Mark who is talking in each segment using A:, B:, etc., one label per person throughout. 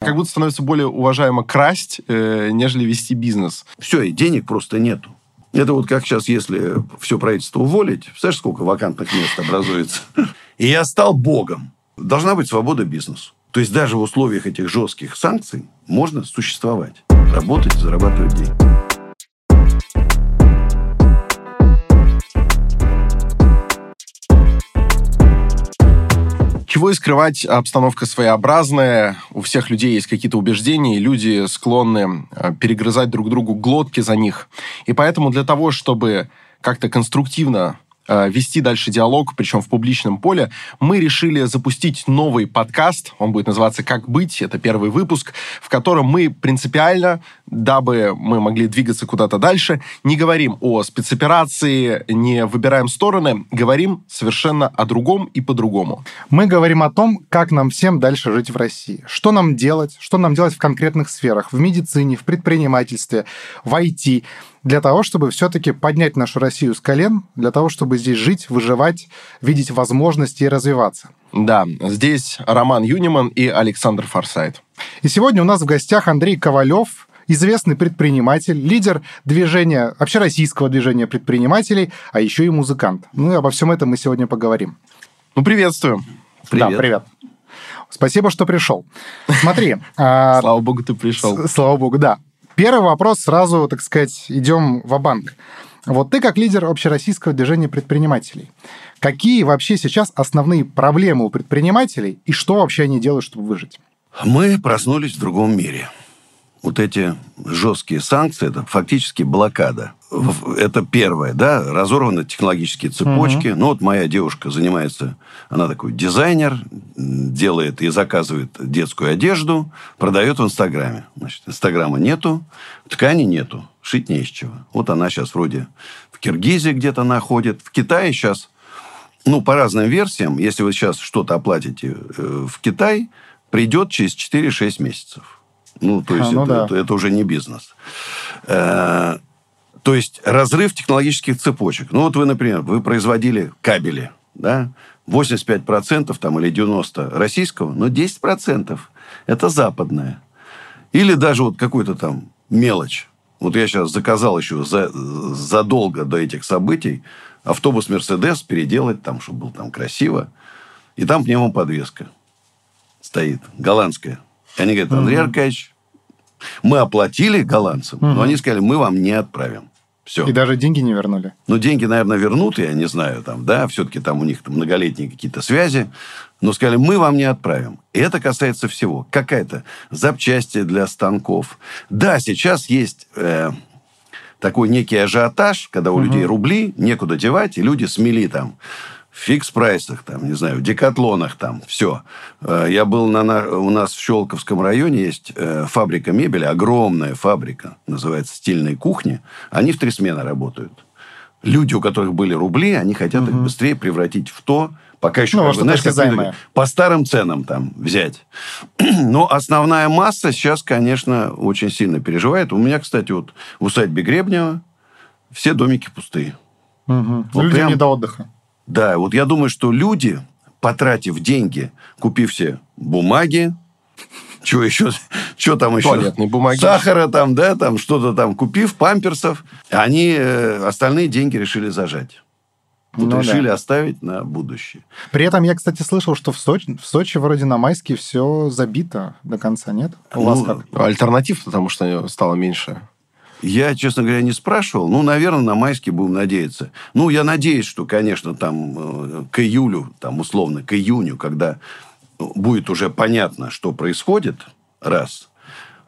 A: Как будто становится более уважаемо красть, э, нежели вести бизнес.
B: Все, и денег просто нету. Это вот как сейчас, если все правительство уволить, представляешь, сколько вакантных мест образуется? И я стал богом. Должна быть свобода бизнесу. То есть даже в условиях этих жестких санкций можно существовать, работать, зарабатывать деньги.
A: Чего и скрывать, обстановка своеобразная, у всех людей есть какие-то убеждения, и люди склонны э, перегрызать друг другу глотки за них. И поэтому для того, чтобы как-то конструктивно вести дальше диалог, причем в публичном поле, мы решили запустить новый подкаст. Он будет называться «Как быть?». Это первый выпуск, в котором мы принципиально, дабы мы могли двигаться куда-то дальше, не говорим о спецоперации, не выбираем стороны, говорим совершенно о другом и по-другому.
C: Мы говорим о том, как нам всем дальше жить в России. Что нам делать, что нам делать в конкретных сферах, в медицине, в предпринимательстве, в IT, для того, чтобы все-таки поднять нашу Россию с колен, для того, чтобы здесь жить, выживать, видеть возможности и развиваться.
A: Да, здесь Роман Юниман и Александр Форсайт.
C: И сегодня у нас в гостях Андрей Ковалев, известный предприниматель, лидер движения, общероссийского движения предпринимателей, а еще и музыкант. Ну и обо всем этом мы сегодня поговорим.
A: Ну, приветствую.
C: Привет. Да, привет. Спасибо, что пришел. Смотри.
A: А, слава богу, ты пришел.
C: Слава богу, да. Первый вопрос сразу, так сказать, идем в банк Вот ты как лидер общероссийского движения предпринимателей, какие вообще сейчас основные проблемы у предпринимателей и что вообще они делают, чтобы выжить?
B: Мы проснулись в другом мире вот эти жесткие санкции, это фактически блокада. Это первое, да, разорваны технологические цепочки. Угу. Ну, вот моя девушка занимается, она такой дизайнер, делает и заказывает детскую одежду, продает в Инстаграме. Значит, Инстаграма нету, ткани нету, шить не из чего. Вот она сейчас вроде в Киргизии где-то находит. В Китае сейчас, ну, по разным версиям, если вы сейчас что-то оплатите э, в Китай, придет через 4-6 месяцев. Ну, то есть а, ну это, да. это, это уже не бизнес. Э, то есть разрыв технологических цепочек. Ну, вот вы, например, вы производили кабели, да, 85% там или 90% российского, но 10% это западное. Или даже вот какую-то там мелочь. Вот я сейчас заказал еще за, задолго до этих событий автобус Мерседес переделать там, чтобы был там красиво. И там пневмоподвеска стоит, голландская. Они говорят, Андрей Аркадьевич, мы оплатили голландцам, угу. но они сказали, мы вам не отправим. Все.
C: И даже деньги не вернули.
B: Ну, деньги, наверное, вернут, я не знаю, там, да, все-таки там у них там многолетние какие-то связи. Но сказали, мы вам не отправим. И это касается всего. Какая-то запчасти для станков. Да, сейчас есть э, такой некий ажиотаж, когда у угу. людей рубли, некуда девать, и люди смели там фикс-прайсах, там, не знаю, в декатлонах там, все. Э, я был на, на, у нас в Щелковском районе есть э, фабрика мебели, огромная фабрика, называется «Стильные кухни». Они в три смены работают. Люди, у которых были рубли, они хотят угу. их быстрее превратить в то, пока еще, ну, как бы, знаешь, как по старым ценам там взять. Но основная масса сейчас, конечно, очень сильно переживает. У меня, кстати, вот в усадьбе Гребнева все домики пустые.
C: Угу. Вот Люди прям... не до отдыха.
B: Да, вот я думаю, что люди, потратив деньги, купив все бумаги, что еще, что там еще?
A: Туалетные бумаги.
B: Сахара там, да, там что-то там купив, памперсов, они э, остальные деньги решили зажать. Вот ну, решили да. оставить на будущее.
C: При этом я, кстати, слышал, что в Сочи, в Сочи вроде на майске все забито до конца, нет? У
A: ну, вас как? Альтернатив, потому что стало меньше.
B: Я, честно говоря, не спрашивал. Ну, наверное, на майске будем надеяться. Ну, я надеюсь, что, конечно, там э, к июлю, там, условно, к июню, когда будет уже понятно, что происходит, раз.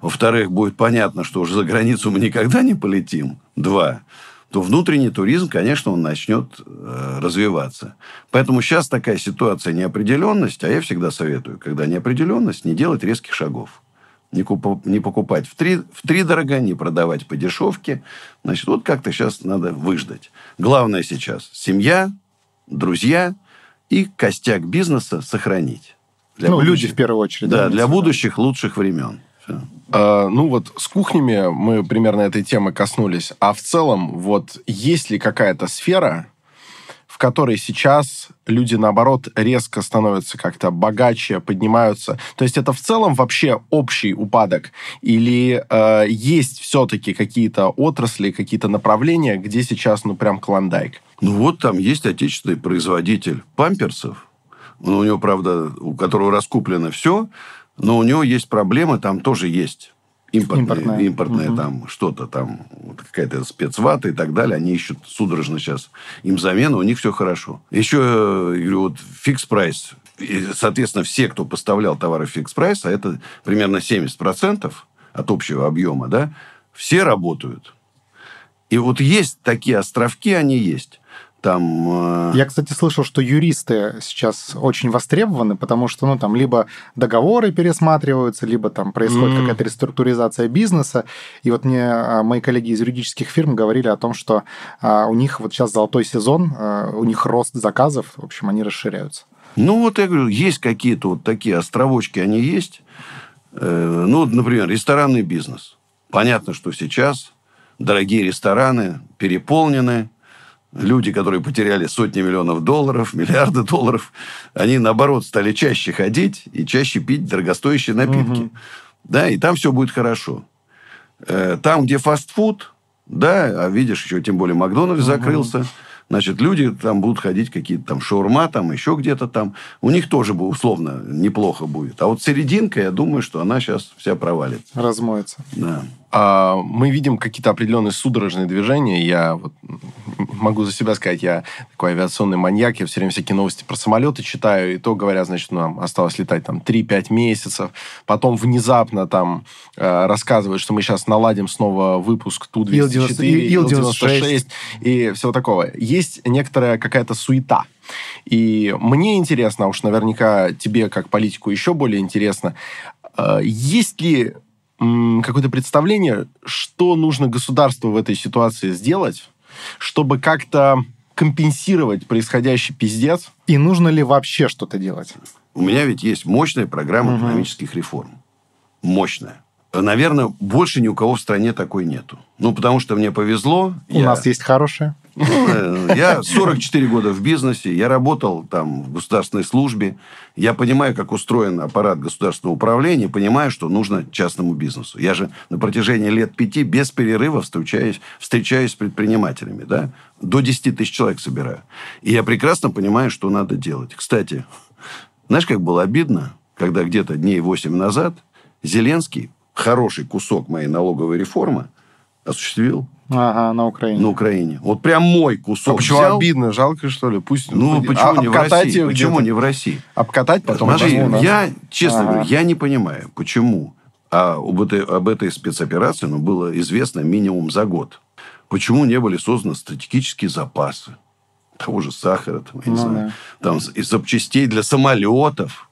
B: Во-вторых, будет понятно, что уже за границу мы никогда не полетим, два то внутренний туризм, конечно, он начнет э, развиваться. Поэтому сейчас такая ситуация неопределенность, а я всегда советую, когда неопределенность, не делать резких шагов не, куп, не покупать в три, в три дорого, не продавать по дешевке. Значит, вот как-то сейчас надо выждать. Главное сейчас семья, друзья и костяк бизнеса сохранить.
C: Для ну, будущих, люди в первую очередь.
B: Да, для будущих лучших времен.
A: А, ну вот с кухнями мы примерно этой темы коснулись. А в целом, вот есть ли какая-то сфера, которой сейчас люди, наоборот, резко становятся как-то богаче, поднимаются. То есть это в целом вообще общий упадок? Или э, есть все-таки какие-то отрасли, какие-то направления, где сейчас, ну, прям клондайк?
B: Ну, вот там есть отечественный производитель памперсов. Ну, у него, правда, у которого раскуплено все, но у него есть проблемы, там тоже есть импортное, импортное, импортное угу. там что-то там, какая-то спецвата и так далее. Они ищут судорожно сейчас им замену, у них все хорошо. Еще, говорю, вот фикс прайс. Соответственно, все, кто поставлял товары фикс прайс, а это примерно 70% от общего объема, да, все работают. И вот есть такие островки, они есть там...
C: Э, Я, кстати, слышал, что юристы сейчас очень востребованы, потому что, ну, там, либо договоры пересматриваются, либо там происходит mm. какая-то реструктуризация бизнеса. И вот мне а, мои коллеги из юридических фирм говорили о том, что а, у них вот сейчас золотой сезон, у них рост заказов, в общем, они расширяются.
B: Ну, вот я говорю, есть какие-то вот такие островочки, они есть. Э, ну, например, ресторанный бизнес. Понятно, что сейчас дорогие рестораны переполнены, люди, которые потеряли сотни миллионов долларов, миллиарды долларов, они, наоборот, стали чаще ходить и чаще пить дорогостоящие напитки. Угу. Да, и там все будет хорошо. Э, там, где фастфуд, да, а видишь, еще тем более Макдональдс угу. закрылся, значит, люди там будут ходить какие-то там шаурма, там еще где-то там. У них тоже условно неплохо будет. А вот серединка, я думаю, что она сейчас вся провалится.
C: Размоется.
B: Да.
A: А, мы видим какие-то определенные судорожные движения. Я вот могу за себя сказать, я такой авиационный маньяк, я все время всякие новости про самолеты читаю, и то говорят, значит, ну, нам осталось летать там 3-5 месяцев. Потом внезапно там э, рассказывают, что мы сейчас наладим снова выпуск Ту-204, Ил-96 и всего такого. Есть некоторая какая-то суета. И мне интересно, а уж наверняка тебе как политику еще более интересно, э, есть ли какое-то представление, что нужно государству в этой ситуации сделать, чтобы как-то компенсировать происходящий пиздец?
C: И нужно ли вообще что-то делать?
B: У меня ведь есть мощная программа угу. экономических реформ. Мощная. Наверное, больше ни у кого в стране такой нету. Ну, потому что мне повезло.
C: У я... нас есть хорошая.
B: Ну, я 44 года в бизнесе, я работал там в государственной службе, я понимаю, как устроен аппарат государственного управления, понимаю, что нужно частному бизнесу. Я же на протяжении лет пяти без перерыва встречаюсь, встречаюсь с предпринимателями, да, до 10 тысяч человек собираю. И я прекрасно понимаю, что надо делать. Кстати, знаешь, как было обидно, когда где-то дней 8 назад Зеленский хороший кусок моей налоговой реформы осуществил
C: Ага, на Украине.
B: На Украине. Вот прям мой кусок.
A: А почему взял? обидно? Жалко, что ли? Пусть.
B: Ну, почему а, не в России? Почему не в России?
A: Обкатать потом.
B: Смотри, я, честно ага. говорю, я не понимаю, почему а об этой, об этой спецоперации ну, было известно минимум за год. Почему не были созданы стратегические запасы того же сахара, там, я ну, не знаю, да. там, и запчастей для самолетов.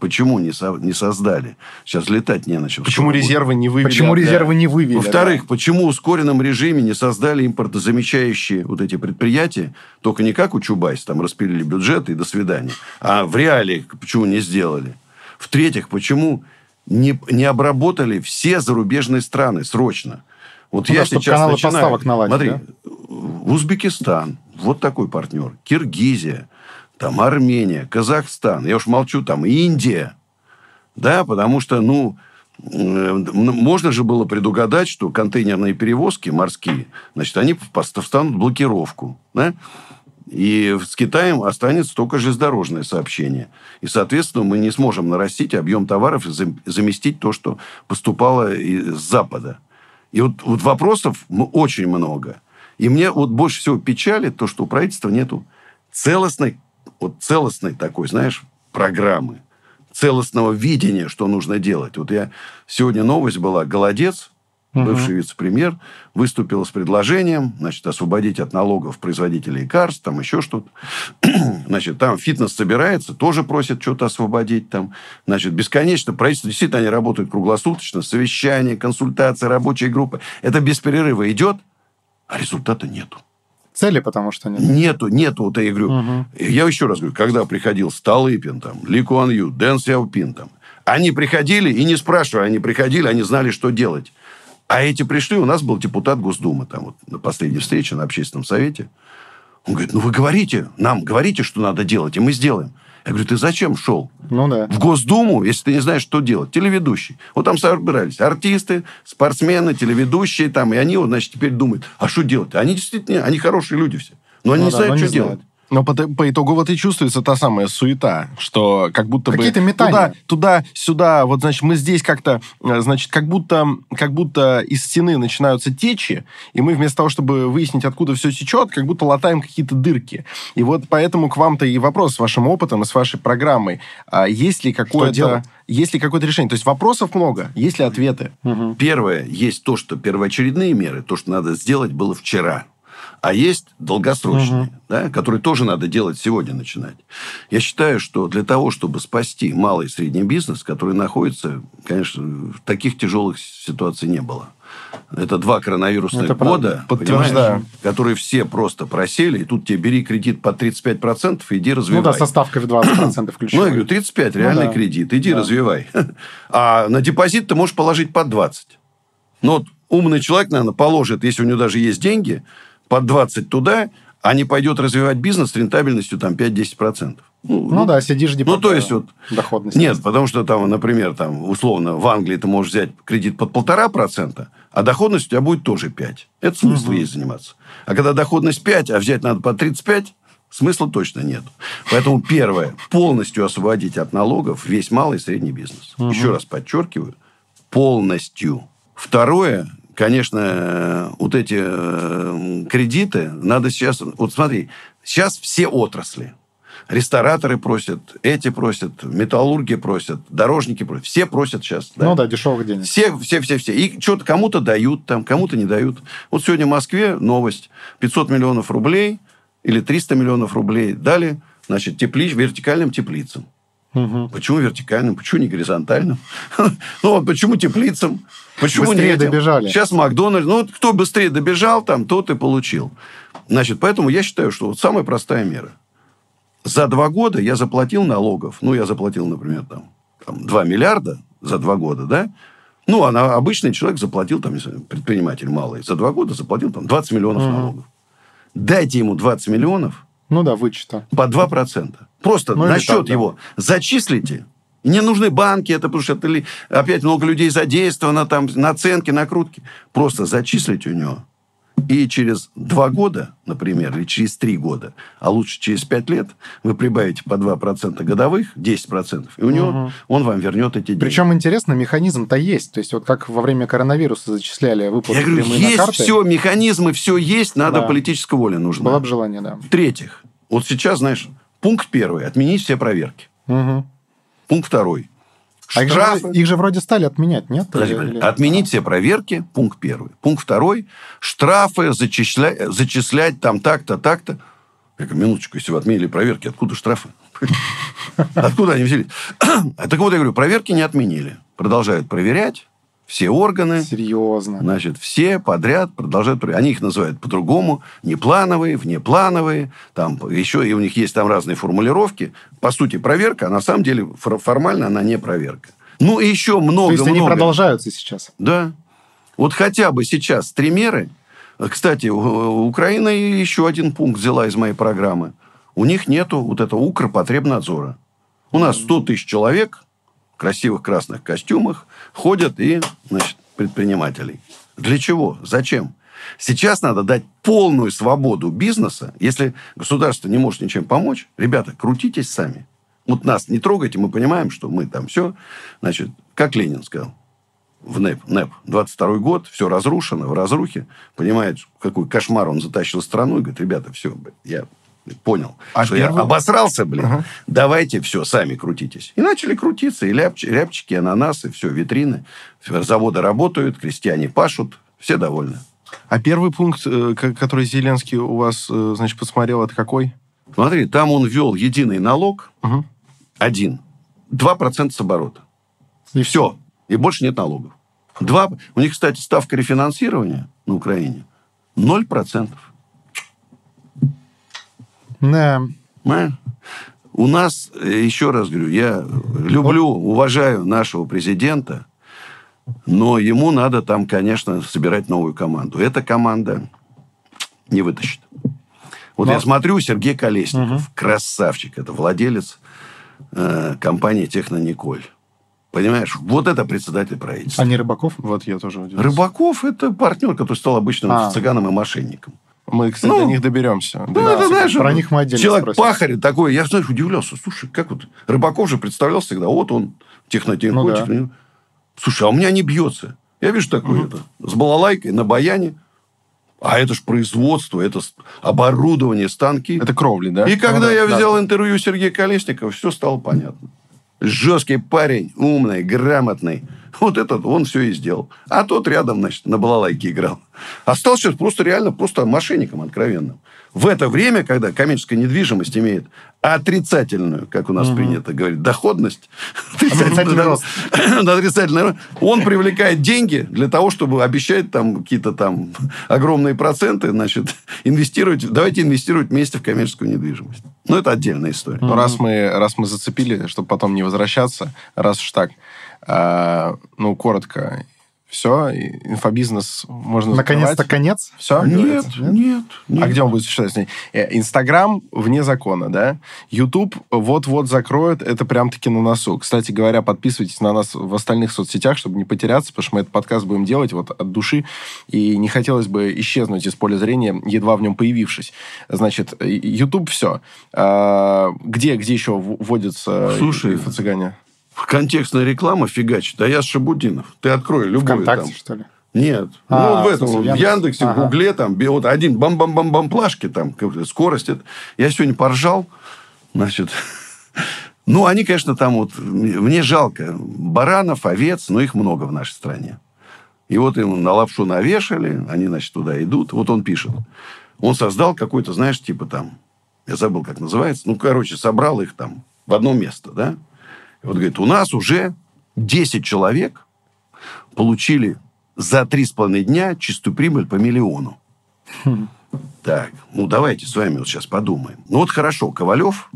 B: Почему не, со, не создали? Сейчас летать не начал.
A: Почему резервы не вывели?
C: Почему да. резервы не вывели?
B: Во-вторых, да. почему в ускоренном режиме не создали импортозамещающие вот эти предприятия, только не как у Чубайс, там распилили бюджет и до свидания, а в реалиях почему не сделали? В-третьих, почему не, не обработали все зарубежные страны срочно? Вот ну, я да, сейчас каналы начинаю... поставок наладить, Смотри, да? Узбекистан, вот такой партнер, Киргизия, там Армения, Казахстан, я уж молчу, там Индия, да, потому что, ну, можно же было предугадать, что контейнерные перевозки морские, значит, они встанут в блокировку, да, и с Китаем останется только железнодорожное сообщение. И, соответственно, мы не сможем нарастить объем товаров и заместить то, что поступало из Запада. И вот, вот вопросов очень много. И мне вот больше всего печалит то, что у правительства нету целостной вот целостной такой, знаешь, программы, целостного видения, что нужно делать. Вот я... Сегодня новость была. Голодец, бывший угу. вице-премьер, выступил с предложением, значит, освободить от налогов производителей лекарств, там еще что-то. значит, там фитнес собирается, тоже просят что-то освободить там. Значит, бесконечно. Правительство, действительно, они работают круглосуточно. Совещания, консультации, рабочие группы. Это без перерыва идет, а результата нету
C: цели, потому что нет.
B: Нету, нету, вот я говорю. Угу. Я еще раз говорю, когда приходил Столыпин, там, Ли Куан Ю, Дэн Сяопин, там, они приходили и не спрашивали, они приходили, они знали, что делать. А эти пришли, у нас был депутат Госдумы, там вот на последней встрече, на общественном совете. Он говорит, ну вы говорите, нам говорите, что надо делать, и мы сделаем. Я говорю, ты зачем шел?
C: Ну да.
B: В Госдуму, если ты не знаешь, что делать. Телеведущий. Вот там собирались артисты, спортсмены, телеведущие там. И они вот, значит, теперь думают, а что делать? Они действительно, они хорошие люди все. Но они
C: Ну
B: не
C: да,
B: знают, что
C: не
B: делать.
C: знают.
A: Но по, по итогу вот и чувствуется та самая суета, что как будто
C: Какие-то
A: бы
C: метания.
A: туда, туда, сюда, вот значит мы здесь как-то, э, значит как будто, как будто из стены начинаются течи, и мы вместо того, чтобы выяснить, откуда все течет, как будто латаем какие-то дырки. И вот поэтому к вам-то и вопрос с вашим опытом и с вашей программой. А есть ли какое-то, есть ли какое-то решение? То есть вопросов много, есть ли ответы?
B: Первое, есть то, что первоочередные меры, то, что надо сделать, было вчера. А есть долгосрочные, да, которые тоже надо делать сегодня начинать. Я считаю, что для того, чтобы спасти малый и средний бизнес, который находится, конечно, в таких тяжелых ситуаций не было. Это два коронавирусных
C: Это
B: года,
A: Подтверждаю.
B: которые все просто просели, и тут тебе бери кредит по 35%, иди
C: Ну
B: развивай.
C: да, со ставкой в 20% ключевой.
B: Ну, я говорю, 35 реальный
C: да.
B: кредит, иди
C: Да.
B: развивай. А на депозит ты можешь положить под 20. Но вот умный человек, наверное, положит, если у него даже есть деньги, под 20 туда, а не пойдет развивать бизнес с рентабельностью там 5-10%.
C: Ну да, сидишь депо-
B: Ну, то есть вот...
C: доходность.
B: Нет, потому что там, например, там, условно, в Англии ты можешь взять кредит под полтора процента, а доходность у тебя будет тоже 5. Это смысл есть заниматься. А когда доходность 5, а взять надо по 35, смысла точно нет. Поэтому первое, полностью освободить от налогов весь малый и средний бизнес. Еще раз подчеркиваю, полностью. Второе, конечно, э, вот эти э, кредиты надо сейчас... Вот смотри, сейчас все отрасли. Рестораторы просят, эти просят, металлурги просят, дорожники просят. Все просят сейчас.
C: Ну да, дешевых денег.
B: Все, все, все, все. И что-то кому-то дают там, кому-то не дают. Вот сегодня в Москве новость. 500 миллионов рублей или 300 миллионов рублей дали, значит, теплич, вертикальным теплицам.
C: Мгм.
B: Почему вертикальным? Почему не горизонтальным? Ну, вот почему теплицам? Почему не
C: Быстрее
B: этим?
C: добежали.
B: Сейчас Макдональдс. Ну, вот кто быстрее добежал, там, тот и получил. Значит, поэтому я считаю, что вот самая простая мера. За два года я заплатил налогов. Ну, я заплатил, например, там, там 2 миллиарда за два года, да? Ну, а обычный человек заплатил, там, предприниматель малый, за два года заплатил там 20 миллионов налогов. Дайте ему 20 миллионов,
C: Ну да, вычета.
B: по 2%. Просто
C: Ну,
B: на
C: так,
B: счет
C: да.
B: его зачислите. Не нужны банки, это потому что это опять много людей задействовано, там наценки, накрутки. Просто зачислите у него. И через два года, например, или через три года, а лучше через пять лет, вы прибавите по 2% годовых, 10%, и у него он вам вернет эти деньги.
C: Причем интересно, механизм-то есть. То есть вот как во время коронавируса зачисляли выплаты
B: Я говорю,
C: прямые на
B: есть
C: карты,
B: все, механизмы, все есть, надо
C: Да.
B: политическая воля нужна.
C: было бы желание, да.
B: В-третьих, вот сейчас, знаешь, пункт первый, отменить все проверки.
C: Мгм.
B: Пункт второй.
C: А их же, их же вроде стали отменять, нет?
B: Подожди,
C: Или-
B: Отменить все проверки, пункт первый. Пункт второй. Штрафы зачисля- зачислять там так-то, так-то. Я говорю, минуточку, если вы отменили проверки, откуда штрафы? Откуда они взялись? А Так вот, я говорю, проверки не отменили. Продолжают проверять все органы.
C: Серьезно.
B: Значит, все подряд продолжают. Они их называют по-другому. Неплановые, внеплановые. Там еще и у них есть там разные формулировки. По сути, проверка, а на самом деле фор- формально она не проверка. Ну, и еще много
C: То есть они
B: много.
C: продолжаются сейчас.
B: Да. Вот хотя бы сейчас три меры. Кстати, Украина еще один пункт взяла из моей программы. У них нету вот этого Укрпотребнадзора. У нас 100 тысяч человек красивых красных костюмах ходят и, значит, предпринимателей. Для чего? Зачем? Сейчас надо дать полную свободу бизнеса. Если государство не может ничем помочь, ребята, крутитесь сами. Вот нас не трогайте, мы понимаем, что мы там все. Значит, как Ленин сказал, в НЭП, НЭП, 22 год, все разрушено, в разрухе, понимает, какой кошмар он затащил страну, и говорит, ребята, все, я понял,
A: А
B: что я
A: первый-
B: обосрался, блин,
A: Ага.
B: давайте все, сами крутитесь. И начали крутиться, и ляпч- рябчики, ананасы, все, витрины, заводы работают, крестьяне пашут, все довольны.
A: А первый пункт, э, ко- который Зеленский у вас, э, значит, посмотрел, это какой?
B: Смотри, там он ввел единый налог,
A: Мгм.
B: один, 2% с оборота.
C: И
B: Все. И больше нет налогов. Два... У них, кстати, ставка рефинансирования на Украине 0%.
C: Да.
B: Понимаешь? У нас, э, еще раз говорю, я люблю, уважаю нашего президента, но ему надо там, конечно, собирать новую команду. Эта команда не вытащит. Вот
C: Но-
B: я смотрю, Сергей Колесников, красавчик, это владелец э, компании «Технониколь». Понимаешь, вот это председатель правительства.
C: А не Рыбаков?
A: Вот я тоже удивился.
B: Рыбаков – это партнер, который стал обычным
C: А.
B: цыганом и мошенником.
A: Мы, кстати,
B: Ну,
A: до них доберемся.
B: Ну,
A: Да.
B: это, знаешь,
C: про них мы отдельно
B: человек
C: спросим.
B: пахарь такой. Я, знаешь, удивлялся. Слушай, как вот... Рыбаков же представлялся всегда. Вот он, технотехник.
C: Ну да.
B: Слушай, а у меня не бьется. Я вижу такое это. С балалайкой на баяне. А это ж производство, это оборудование, станки.
A: Это кровли, да?
B: И когда
C: Ну да,
B: я
C: да.
B: взял интервью Сергея Колесникова, все стало понятно. Жесткий парень, умный, грамотный. Вот этот он все и сделал. А тот рядом, значит, на балалайке играл. А стал сейчас просто реально просто мошенником откровенным. В это время, когда коммерческая недвижимость имеет отрицательную, как у нас принято говорить, доходность,
C: Отрицательный
B: он привлекает деньги для того, чтобы обещать там какие-то там огромные проценты, значит, инвестировать, давайте инвестировать вместе в коммерческую недвижимость. Ну, это отдельная история.
A: Ну, раз мы, раз мы зацепили, чтобы потом не возвращаться, раз уж так, ну, коротко, все, инфобизнес можно
C: Наконец-то конец?
A: Все?
B: Нет, нет, нет.
A: А где он будет существовать? Э, Инстаграм вне закона, да? Ютуб вот-вот закроют, это прям-таки на носу. Кстати говоря, подписывайтесь на нас в остальных соцсетях, чтобы не потеряться, потому что мы этот подкаст будем делать вот от души, и не хотелось бы исчезнуть из поля зрения, едва в нем появившись. Значит, Ютуб все. Где, где еще в- вводятся
B: Слушай,
A: инфо-цыгане?
B: Контекстная реклама фигачит. Да я Шабудинов. Ты открой любой
C: ВКонтакте,
B: там.
C: что ли?
B: Нет.
C: А,
B: ну,
C: в
B: в этом, в Яндексе,
C: Яндексе?
B: в
C: Ага.
B: Гугле, там, вот один бам-бам-бам-бам плашки, там, скорость. Это. Я сегодня поржал, значит... Ну, они, конечно, там вот... Мне жалко. Баранов, овец, но их много в нашей стране. И вот им на лапшу навешали, они, значит, туда идут. Вот он пишет. Он создал какой-то, знаешь, типа там... Я забыл, как называется. Ну, короче, собрал их там в одно место, да? Вот говорит, у нас уже 10 человек получили за три с половиной дня чистую прибыль по миллиону. Так, ну давайте с вами вот сейчас подумаем. Ну вот хорошо, Ковалев,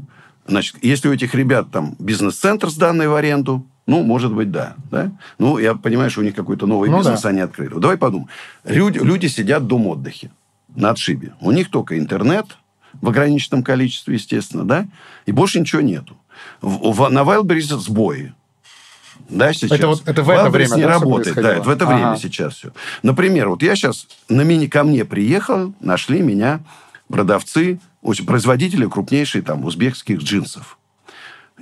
B: значит, если у этих ребят там бизнес-центр сданный в аренду, ну, может быть, да. да? Ну, я понимаю, что у них какой-то новый
C: Ну
B: бизнес
C: да.
B: они открыли. Давай подумаем. Люди, люди сидят в дом отдыхе на отшибе. У них только интернет в ограниченном количестве, естественно, да? И больше ничего нету. В- в- на Wildberries сбои. Да, сейчас.
C: Это вот- это в это
B: Wildberries
C: время,
B: не
C: да,
B: работает. Да, это в это
C: Ага.
B: время сейчас все. Например, вот я сейчас на мини ко мне приехал, нашли меня продавцы, очень- производители крупнейших там узбекских джинсов.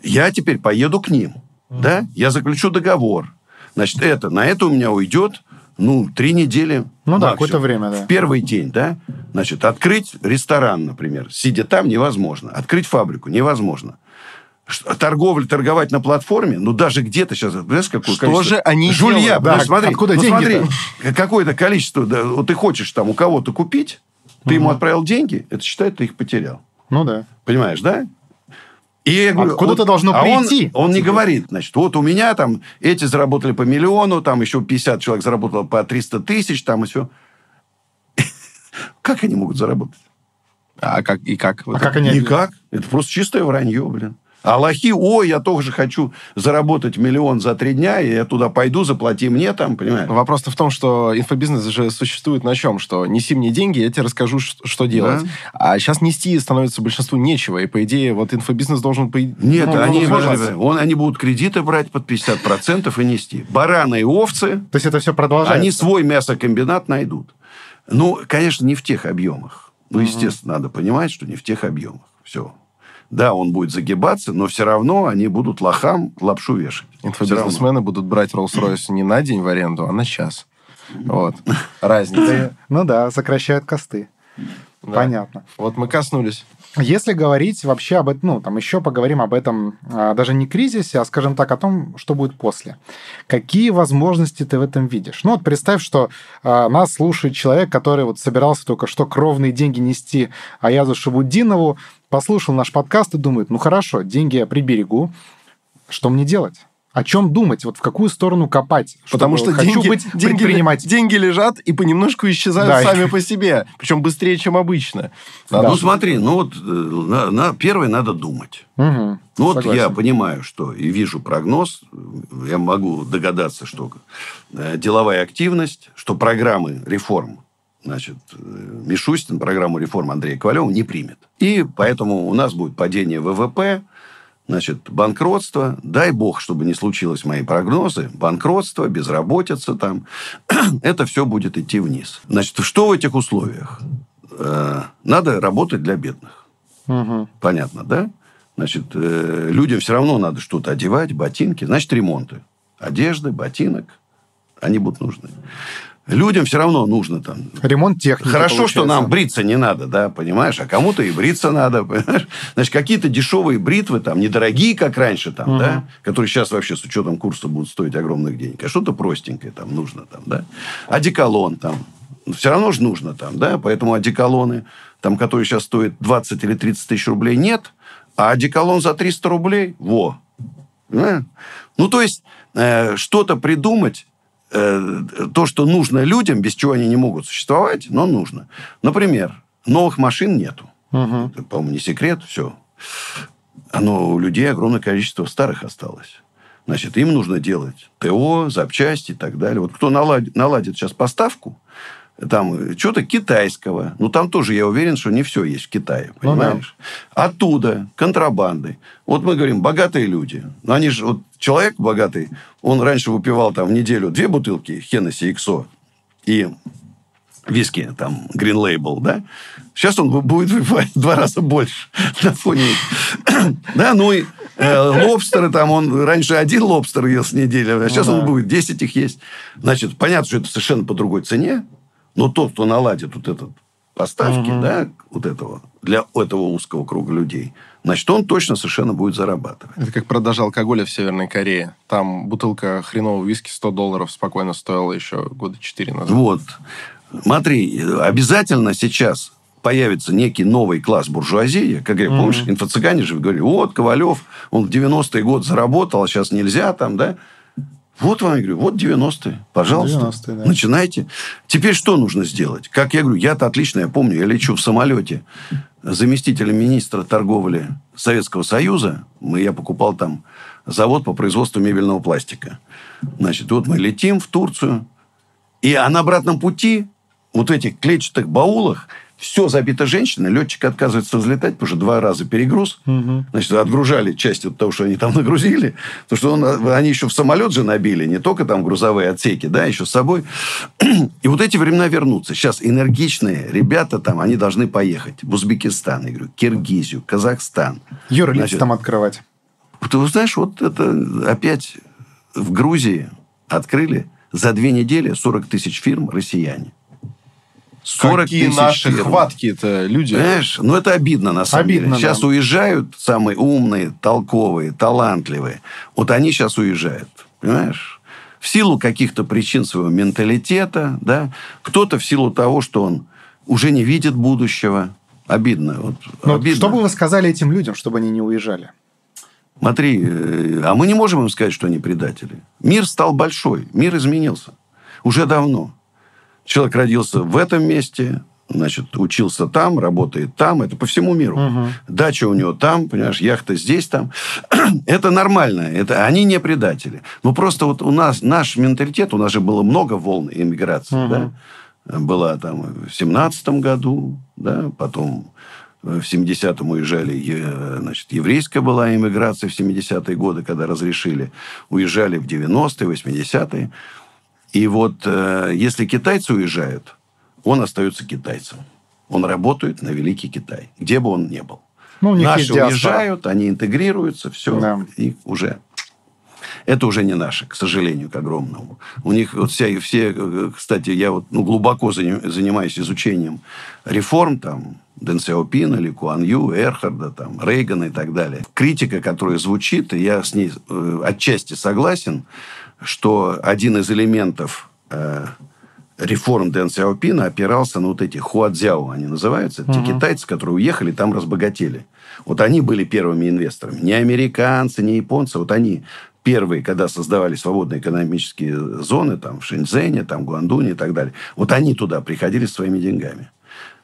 B: Я теперь поеду к ним, да? Я заключу договор. Значит, это, на это у меня уйдет, ну, три недели.
C: Ну да,
B: максимум.
C: какое-то время, да.
B: В первый день, да? Значит, открыть ресторан, например, сидя там, невозможно. Открыть фабрику невозможно. Торговля, торговать на платформе, ну, даже где-то сейчас, знаешь, какое
A: Что
B: количество-
A: же они
B: Жулья,
A: делают?
C: Да,
B: смотри,
C: откуда
B: ну,
C: деньги-то?
B: смотри, какое-то количество, да, вот ты хочешь там у кого-то купить, ты ему отправил деньги, это считай, ты их потерял.
C: Ну да.
B: Понимаешь, да? И я говорю,
C: Откуда-то
B: вот-
C: должно
B: а он-
C: прийти,
B: Он, не
C: теперь.
B: говорит, значит, вот у меня там эти заработали по миллиону, там еще 50 человек заработало по 300 тысяч, там и все. Как они могут заработать?
A: А как, и как? Вот
C: А как они...
B: Никак. Это просто чистое вранье, блин. А лохи, ой, я тоже хочу заработать миллион за три дня, и я туда пойду, заплати мне там, понимаешь?
A: Вопрос-то в том, что инфобизнес же существует на чем? Что неси мне деньги, я тебе расскажу, что делать.
B: Да.
A: А сейчас нести становится большинству нечего. И, по идее, вот инфобизнес должен... По...
B: Нет,
A: ну,
B: они, он, они будут кредиты брать под 50% и нести. Бараны и овцы,
C: То есть это все продолжается?
B: Они свой мясокомбинат найдут. Ну, конечно, не в тех объемах. Ну, естественно, надо понимать, что не в тех объемах. Все. Да, он будет загибаться, но все равно они будут лохам лапшу вешать.
A: Инфобизнесмены будут брать Rolls-Royce не на день в аренду, а на час. Вот. Разница.
C: Ну да, сокращают косты.
A: Да.
C: Понятно.
A: Вот мы коснулись.
C: Если говорить вообще об этом, ну, там еще поговорим об этом, а, даже не кризисе, а, скажем так, о том, что будет после. Какие возможности ты в этом видишь? Ну, вот представь, что а, нас слушает человек, который вот собирался только что кровные деньги нести Аязу Шабудинову, послушал наш подкаст и думает, ну, хорошо, деньги я приберегу, что мне делать? О чем думать? Вот в какую сторону копать?
A: Потому что
C: хочу
A: деньги,
C: быть
A: деньги,
C: предпринимателем.
A: деньги лежат и понемножку исчезают
C: Да.
A: сами по себе. Причем быстрее, чем обычно. Надо
B: Ну,
A: ж-
B: смотри, ну вот э, на, на- первое надо думать.
C: Мгм.
B: Ну, вот
C: Согласен.
B: я понимаю, что и вижу прогноз, я могу догадаться, что э, деловая активность, что программы реформ значит, э, Мишустин программу реформ Андрея Ковалева не примет. И поэтому у нас будет падение ВВП, значит, банкротство. Дай бог, чтобы не случилось мои прогнозы. Банкротство, безработица там. Это все будет идти вниз. Значит, что в этих условиях? Э, надо работать для бедных. Угу. Понятно, да? Значит, э, людям все равно надо что-то одевать, ботинки. Значит, ремонты. Одежды, ботинок. Они будут нужны. Людям все равно нужно там...
C: Ремонт техники,
B: Хорошо, получается. что нам бриться не надо, да, понимаешь? А кому-то и бриться надо, понимаешь? Значит, какие-то дешевые бритвы, там, недорогие, как раньше, там, угу. да, которые сейчас вообще с учетом курса будут стоить огромных денег. А что-то простенькое там нужно, там, да. Одеколон там. Все равно же нужно там, да. Поэтому одеколоны, там, которые сейчас стоят 20 или 30 тысяч рублей, нет. А одеколон за 300 рублей, во. Ну, то есть, э, что-то придумать Э, то, что нужно людям, без чего они не могут существовать, но нужно. Например, новых машин нету. Угу. Это, по-моему, не секрет, все. Но у людей огромное количество старых осталось. Значит, им нужно делать ТО, запчасти и так далее. Вот кто наладит, наладит сейчас поставку, там что-то китайского. Ну, там тоже, я уверен, что не все есть в Китае, понимаешь? Ну, да. Оттуда, контрабанды. Вот мы говорим, богатые люди. Но они же, вот человек богатый, он раньше выпивал там в неделю две бутылки Хеннесси Иксо и виски, там, Green Label, да? Сейчас он будет выпивать в два раза больше на фоне... да, ну и э, лобстеры там, он раньше один лобстер ел с недели, а сейчас ну, он будет 10 их есть. Значит, понятно, что это совершенно по другой цене, но тот, кто наладит вот этот поставки, угу. да, вот этого, для этого узкого круга людей, значит, он точно совершенно будет зарабатывать.
A: Это как продажа алкоголя в Северной Корее. Там бутылка хренового виски 100 долларов спокойно стоила еще года 4 назад.
B: Вот. Смотри, обязательно сейчас появится некий новый класс буржуазии. Как говорю, mm помнишь, инфо-цыгане же говорили, вот, Ковалев, он в 90-е год заработал, а сейчас нельзя там, да? Вот вам, я говорю, вот 90-е. Пожалуйста, 90 да. начинайте. Теперь что нужно сделать? Как я говорю, я-то отлично, я помню, я лечу в самолете заместителем министра торговли Советского Союза. Мы, я покупал там завод по производству мебельного пластика. Значит, вот мы летим в Турцию, и а на обратном пути вот этих клетчатых баулах все забито женщиной, летчик отказывается взлетать, потому что два раза перегруз. Угу. Значит, отгружали часть от того, что они там нагрузили. Потому что он, они еще в самолет же набили, не только там грузовые отсеки, да, еще с собой. И вот эти времена вернутся. Сейчас энергичные ребята там, они должны поехать в Узбекистан, я говорю, Киргизию, Казахстан.
C: Юрлиц там открывать.
B: Ты знаешь, вот это опять в Грузии открыли за две недели 40 тысяч фирм россияне.
A: 40 Какие тысяч наши хватки-то люди.
B: Знаешь, ну это обидно на самом обидно, деле. Сейчас да. уезжают самые умные, толковые, талантливые. Вот они сейчас уезжают. Понимаешь? В силу каких-то причин своего менталитета, да, кто-то в силу того, что он уже не видит будущего. Обидно. Вот,
C: Но
B: обидно.
C: Что бы вы сказали этим людям, чтобы они не уезжали?
B: Смотри, э, а мы не можем им сказать, что они предатели. Мир стал большой, мир изменился. Уже давно. Человек родился в этом месте, значит, учился там, работает там, это по всему миру. Угу. Дача у него там, понимаешь, яхта здесь, там. это нормально, это, они не предатели. Ну, просто вот у нас, наш менталитет, у нас же было много волн иммиграции, угу. да, была там в семнадцатом году, да, потом в 70-м уезжали, значит, еврейская была иммиграция в 70-е годы, когда разрешили. Уезжали в 90-е, 80-е. И вот э, если китайцы уезжают, он остается китайцем. Он работает на Великий Китай, где бы он ни был. Ну, Наши уезжают, они интегрируются, все, да. и уже это уже не наши, к сожалению, к огромному. У них вот вся, все, кстати, я вот ну, глубоко занимаюсь изучением реформ, там, Дэн Сяопина, Ли Куан Ю, Эрхарда, там, Рейгана и так далее. Критика, которая звучит, и я с ней э, отчасти согласен, что один из элементов э, реформ Дэн Сяопина опирался на вот эти хуадзяо, они называются. Угу. Те китайцы, которые уехали, там разбогатели. Вот они были первыми инвесторами. Не американцы, не японцы. Вот они первые, когда создавали свободные экономические зоны, там, в Шэньцзэне, там, Гуандуне и так далее. Вот они туда приходили своими деньгами.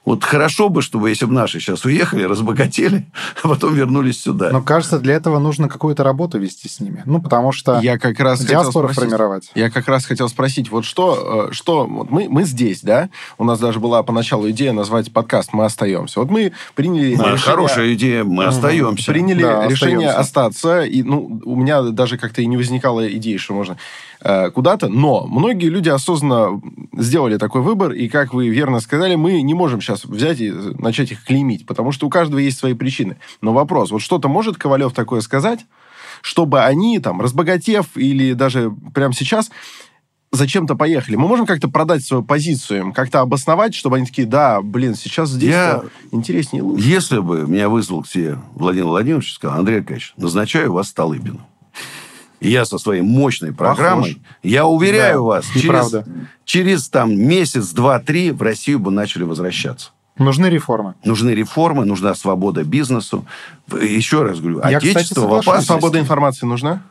B: Вот хорошо бы, чтобы если бы наши сейчас уехали, разбогатели, а потом вернулись сюда.
C: Но кажется, для этого нужно какую-то работу вести с ними. Ну, потому что
A: я как раз
C: диаспору формировать.
A: Я как раз хотел спросить, вот что, э, что вот мы, мы здесь, да? У нас даже была поначалу идея назвать подкаст «Мы остаемся». Вот мы приняли...
B: Да, решение... Хорошая идея, мы угу. остаемся.
A: Приняли да, решение остаемся. остаться, и ну, у меня даже как-то и не возникало идеи, что можно Э, куда-то, но многие люди осознанно сделали такой выбор, и, как вы верно сказали, мы не можем сейчас взять и начать их клеймить, потому что у каждого есть свои причины. Но вопрос, вот что-то может Ковалев такое сказать, чтобы они, там, разбогатев или даже прямо сейчас, зачем-то поехали. Мы можем как-то продать свою позицию им, как-то обосновать, чтобы они такие, да, блин, сейчас здесь Я... интереснее лучше.
B: Если бы меня вызвал к себе Владимир Владимирович и сказал, Андрей Аркадьевич, назначаю вас Столыпину. Я со своей мощной программой, Похож. я уверяю да, вас, через, через там месяц, два, три в Россию бы начали возвращаться.
C: Нужны реформы.
B: Нужны реформы, нужна свобода бизнесу. Еще раз говорю, я, отечество кстати, в опасности.
A: Свобода информации нужна?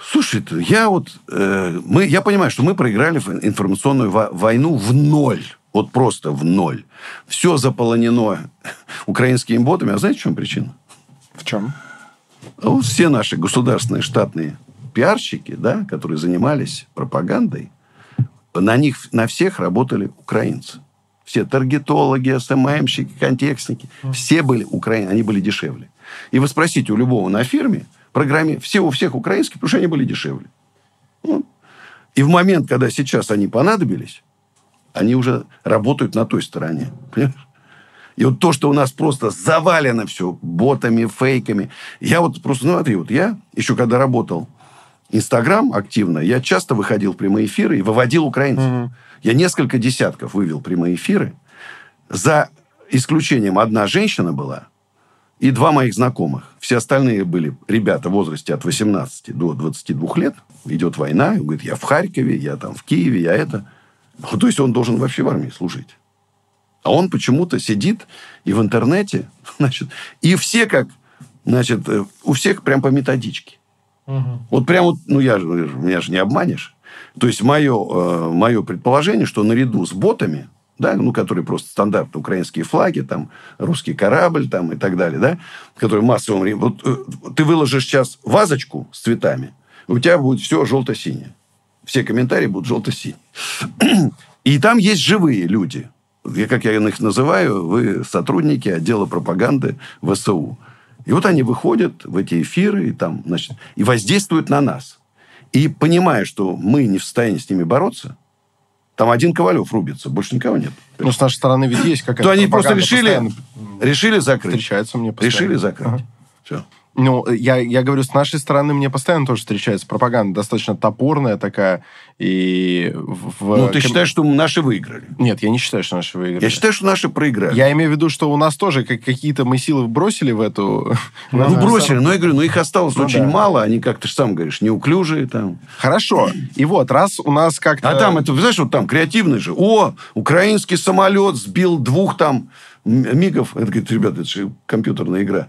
B: Слушай, я вот, э, мы, я понимаю, что мы проиграли информационную войну в ноль. Вот просто в ноль. Все заполонено украинскими ботами. А знаете, в чем причина?
C: В чем?
B: Вот все наши государственные штатные пиарщики, да, которые занимались пропагандой, на них, на всех работали украинцы. Все таргетологи, СММщики, контекстники, все были украинцы, они были дешевле. И вы спросите у любого на фирме, программе, все у всех украинские, потому что они были дешевле. Ну, и в момент, когда сейчас они понадобились, они уже работают на той стороне. Понимаешь? И вот то, что у нас просто завалено все ботами, фейками. Я вот просто, ну, смотри, вот я еще когда работал Инстаграм активно, я часто выходил в прямые эфиры и выводил украинцев. Угу. Я несколько десятков вывел прямые эфиры. За исключением одна женщина была и два моих знакомых. Все остальные были ребята в возрасте от 18 до 22 лет. Идет война. Он говорит, я в Харькове, я там в Киеве, я это. Ну, то есть он должен вообще в армии служить. А он почему-то сидит и в интернете, значит, и все как, значит, э, у всех прям по методичке. Угу. Вот прям вот, ну, я, меня же не обманешь. То есть, мое, э, мое предположение, что наряду с ботами, да, ну, которые просто стандартные украинские флаги, там, русский корабль, там, и так далее, да, которые массовым... Вот э, ты выложишь сейчас вазочку с цветами, у тебя будет все желто-синее. Все комментарии будут желто-синие. И там есть живые люди. Я, как я их называю, вы сотрудники отдела пропаганды ВСУ. И вот они выходят в эти эфиры и, там, значит, и воздействуют на нас. И понимая, что мы не в состоянии с ними бороться, там один Ковалев рубится, больше никого нет.
A: Ну, с нашей стороны ведь есть какая-то
B: То они просто решили, решили закрыть.
A: Встречаются мне
B: постоянно. Решили закрыть. Ага. Все.
A: Ну, я, я говорю, с нашей стороны мне постоянно тоже встречается пропаганда, достаточно топорная такая. И в...
B: Ну, ты считаешь, что наши выиграли?
A: Нет, я не считаю, что наши выиграли.
B: Я считаю, что наши проиграли.
A: Я имею в виду, что у нас тоже какие-то мы силы бросили в эту...
B: Ну, ну бросили, но я говорю, ну их осталось ну, очень да. мало, они, как ты же сам говоришь, неуклюжие там.
A: Хорошо. И вот, раз у нас как-то...
B: А там, это, знаешь, вот там креативный же. О, украинский самолет сбил двух там мигов. Это, говорит, ребята, это же компьютерная игра.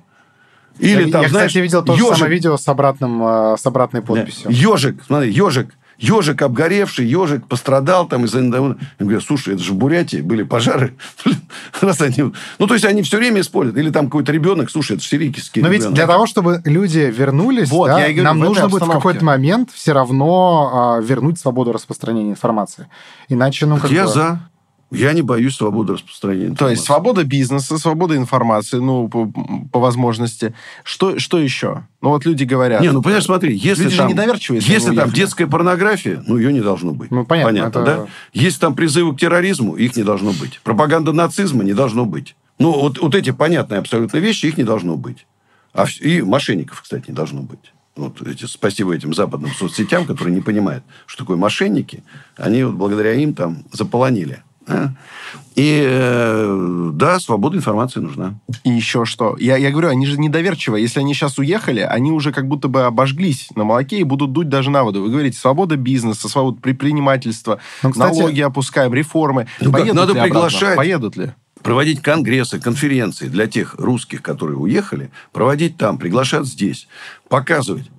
C: Или там, Я, знаешь, кстати, видел то ежик, же самое видео с, обратным, э, с обратной подписью.
B: Ежик, смотри, ежик, ежик обгоревший, ежик пострадал там из-за... Я говорю, слушай, это же в Бурятии были пожары. Раз они... Ну, то есть, они все время используют. Или там какой-то ребенок, слушай, это сирийский
C: Но ведь для того, чтобы люди вернулись, вот, да, говорю, нам нужно будет в какой-то момент все равно а, вернуть свободу распространения информации. Иначе, ну, как
B: Я бы... за. Я не боюсь свободы распространения информации.
A: То есть свобода бизнеса, свобода информации, ну, по, по возможности. Что, что еще? Ну, вот люди говорят...
B: Не, ну, понимаешь, смотри, если люди там... недоверчивые. Если, если там детская порнография, ну, ее не должно быть.
C: Ну, понятно.
B: Понятно, это... да? Если там призывы к терроризму, их не должно быть. Пропаганда нацизма не должно быть. Ну, вот, вот эти понятные абсолютно вещи, их не должно быть. А, и мошенников, кстати, не должно быть. Вот эти, спасибо этим западным соцсетям, которые не понимают, что такое мошенники. Они вот благодаря им там заполонили и э, да, свобода информации нужна.
A: И еще что? Я, я говорю, они же недоверчивы. Если они сейчас уехали, они уже как будто бы обожглись на молоке и будут дуть даже на воду. Вы говорите, свобода бизнеса, свобода предпринимательства, ну, кстати, налоги опускаем, реформы.
B: Ну, Поедут надо
A: ли
B: приглашать. Обратно?
A: Поедут ли?
B: проводить конгрессы, конференции для тех русских, которые уехали, проводить там, приглашать здесь, показывать.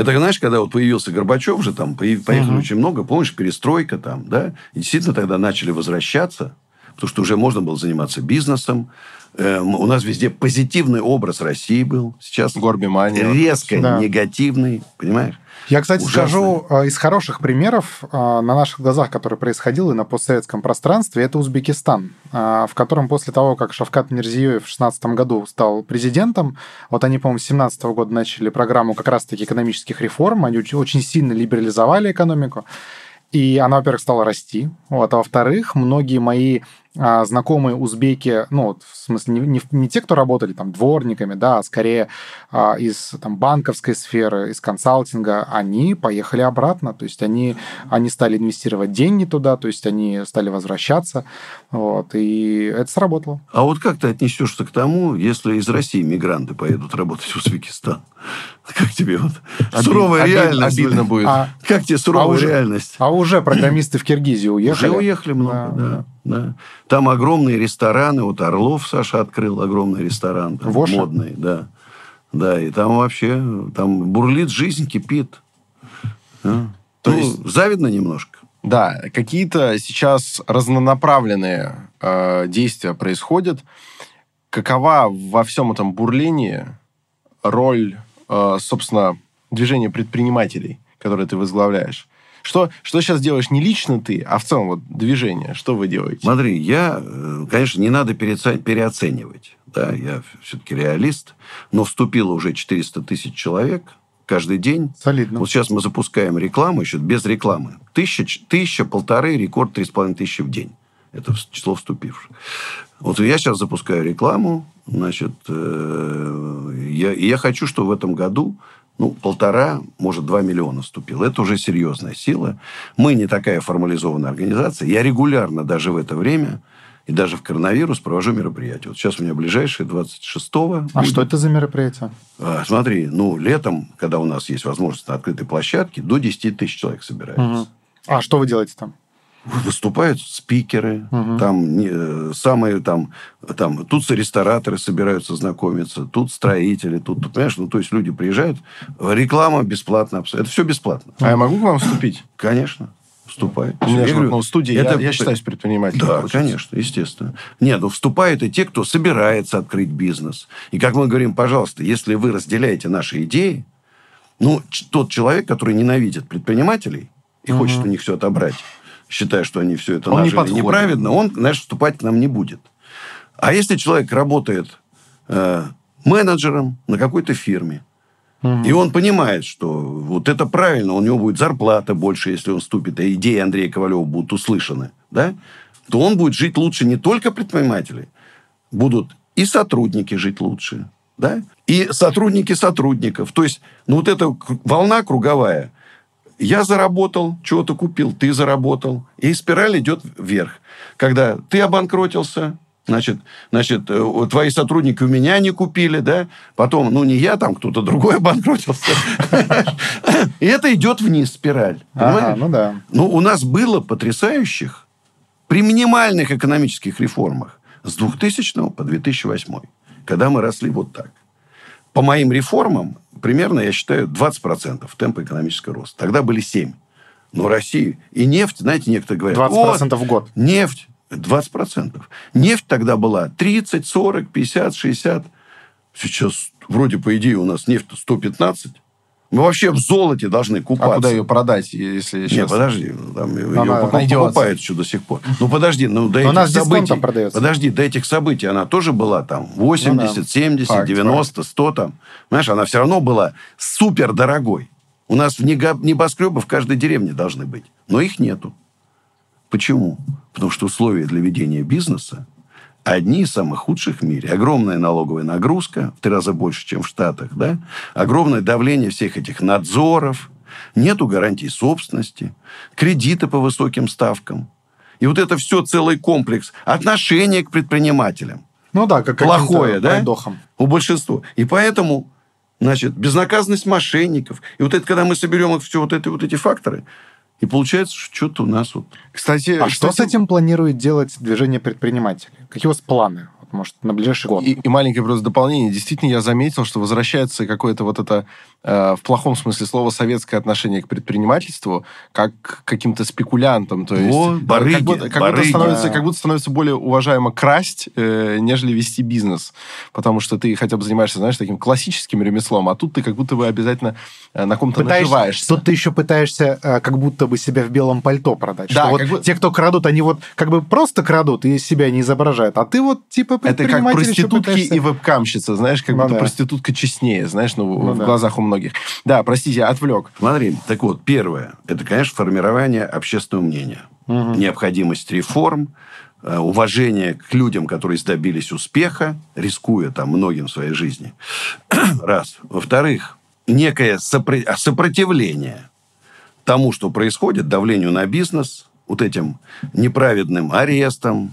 B: Это, знаешь, когда вот появился Горбачев же, там поехали uh-huh. очень много, помнишь, перестройка там, да, и действительно тогда начали возвращаться, потому что уже можно было заниматься бизнесом. Э, у нас везде позитивный образ России был. Сейчас
A: Горбимания.
B: резко
C: Да.
B: негативный, понимаешь?
C: Я, кстати,
B: Ужасно.
C: скажу э, из хороших примеров э, на наших глазах, который происходил и на постсоветском пространстве, это Узбекистан, э, в котором после того, как Шавкат Мирзиёев в 2016 году стал президентом, вот они, по-моему, с 2017 года начали программу как раз-таки экономических реформ, они очень- очень сильно либерализовали экономику, и она, во-первых, стала расти, вот, а во-вторых, многие мои а, знакомые узбеки, ну, в смысле, не, не, не те, кто работали там дворниками, да, а скорее а, из там, банковской сферы, из консалтинга, они поехали обратно, то есть они, они стали инвестировать деньги туда, то есть они стали возвращаться, вот, и это сработало.
B: А вот как ты отнесешься к тому, если из России мигранты поедут работать в Узбекистан? Как тебе вот
A: Обид-
B: суровая
A: обид-
B: реальность?
A: Обидно будет.
C: А,
B: Как тебе суровая
C: А уже-
B: реальность?
C: а уже программисты в Киргизию уехали.
B: Уже уехали много,
C: Да,
B: да, да. Там огромные рестораны. Вот Орлов Саша открыл огромный ресторан. Там,
C: В Оше?
B: модный, да. Да, и там вообще, там бурлит жизнь, кипит. А.
A: То
B: Ну,
A: есть-
B: завидно немножко.
A: Да, какие-то сейчас разнонаправленные э, действия происходят. Какова во всем этом бурлении роль, собственно, движения предпринимателей, которые ты возглавляешь? Что, что сейчас делаешь не лично ты, а в целом вот движение? Что вы делаете?
B: Смотри, я, э, конечно, не надо переоце- переоценивать. Да, я все-таки реалист. Но вступило уже 400 тысяч человек каждый день.
C: Солидно.
B: Вот сейчас мы запускаем рекламу еще без рекламы. Тысяча, тысяча полторы, рекорд три с половиной тысячи в день. Это число вступивших. Вот я сейчас запускаю рекламу, значит, э, я, я хочу, чтобы в этом году ну, полтора, может, два миллиона вступило. Это уже серьезная сила. Мы не такая формализованная организация. Я регулярно даже в это время и даже в коронавирус провожу мероприятия. Вот сейчас у меня ближайшее 26-го.
C: А что это за мероприятие?
B: А, Смотри, ну, летом, когда у нас есть возможность на открытой площадке, до 10 тысяч человек собирается.
C: Мгм. А что вы делаете там?
B: Выступают спикеры,
C: Мгм.
B: там не- э, самые там, там, тут рестораторы собираются знакомиться, тут строители, тут, понимаешь, ну, то есть люди приезжают, реклама бесплатно, это все бесплатно.
A: А я могу к вам вступить?
B: Конечно, вступают.
A: У меня
B: Я
A: же
B: говорю,
A: студии,
B: это-
A: я, я считаюсь предпринимателем.
B: Да,
A: получается.
B: конечно, естественно. Нет, ну вступают и те, кто собирается открыть бизнес. И как мы говорим, пожалуйста, если вы разделяете наши идеи, ну, тот человек, который ненавидит предпринимателей и хочет у них все отобрать, считая, что они все это
A: Он не
B: нажили
A: подходит.
B: неправильно, он, знаешь, вступать к нам не будет. А если человек работает э, менеджером на какой-то фирме, и он понимает, что вот это правильно, у него будет зарплата больше, если он вступит, а идеи Андрея Ковалева будут услышаны, да, то он будет жить лучше не только предприниматели, будут и сотрудники жить лучше, да, и сотрудники сотрудников. То есть, ну, вот эта волна круговая. Я заработал, чего-то купил, ты заработал. И спираль идет вверх. Когда ты обанкротился, значит, значит, э, твои сотрудники у меня не купили, да, потом, ну, не я, там кто-то другой обанкротился. И это идет вниз спираль.
C: Ага, ну да.
B: Ну, у нас было потрясающих при минимальных экономических реформах с 2000 по 2008, когда мы росли вот так. По моим реформам, примерно, я считаю, 20% темпа экономического роста. Тогда были 7. Но Россия и нефть, знаете, некоторые говорят...
C: 20%
B: «Вот,
C: в год.
B: Нефть 20%. Нефть тогда была 30, 40, 50, 60. Сейчас, вроде, по идее, у нас нефть 115. Мы вообще в золоте должны купаться.
A: А куда ее продать, если сейчас...
B: подожди, там ее
C: Она
B: покуп-
A: найдется.
B: покупают еще до сих пор. Ну, подожди, ну, до
C: Но
B: этих событий...
C: продается.
B: Подожди, до этих событий она тоже была там 80,
C: Ну да.
B: 70,
A: Факт,
B: 90, 100 там. Понимаешь, она все равно была супер дорогой. У нас в небоскребы в каждой деревне должны быть. Но их нету. Почему? Потому что условия для ведения бизнеса одни из самых худших в мире. Огромная налоговая нагрузка, в три раза больше, чем в Штатах, да? Огромное давление всех этих надзоров, нету гарантий собственности, кредиты по высоким ставкам. И вот это все целый комплекс отношения к предпринимателям.
C: Ну да, как
B: Плохое, да?
C: пройдохам.
B: У большинства. И поэтому, значит, безнаказанность мошенников. И вот это, когда мы соберем вот все вот, это, вот эти факторы, и получается, что что-то у нас вот...
A: Кстати,
C: А что с этим планирует делать движение предпринимателей? Какие у вас планы? Может, на ближайший год.
A: И, и маленькое просто дополнение. Действительно, я заметил, что возвращается какое-то вот это, э, в плохом смысле слова, советское отношение к предпринимательству, как к каким-то спекулянтам. То есть,
B: О, барыги,
A: как, будто, как,
B: барыги.
A: будто становится, как будто становится более уважаемо красть, э, нежели вести бизнес. Потому что ты хотя бы занимаешься, знаешь, таким классическим ремеслом, а тут ты как будто бы обязательно э, на ком-то
C: Пытаешься-
A: наживаешься.
C: Тут ты еще пытаешься э, как будто бы себя в белом пальто продать.
A: Да,
C: что вот
A: будто-
C: те, кто крадут, они вот как бы просто крадут и себя не изображают. А ты вот типа
A: Это как проститутки и вебкамщица, знаешь, как
C: Ну
A: будто
C: да.
A: проститутка честнее, знаешь, ну,
C: Ну
A: в
C: да.
A: глазах у многих. Да, простите, отвлек.
B: Смотри, так вот, первое, это, конечно, формирование общественного мнения. Необходимость реформ, э, уважение к людям, которые добились успеха, рискуя там многим в своей жизни. Раз. Во-вторых, некое сопро- сопротивление тому, что происходит, давлению на бизнес, вот этим неправедным арестам,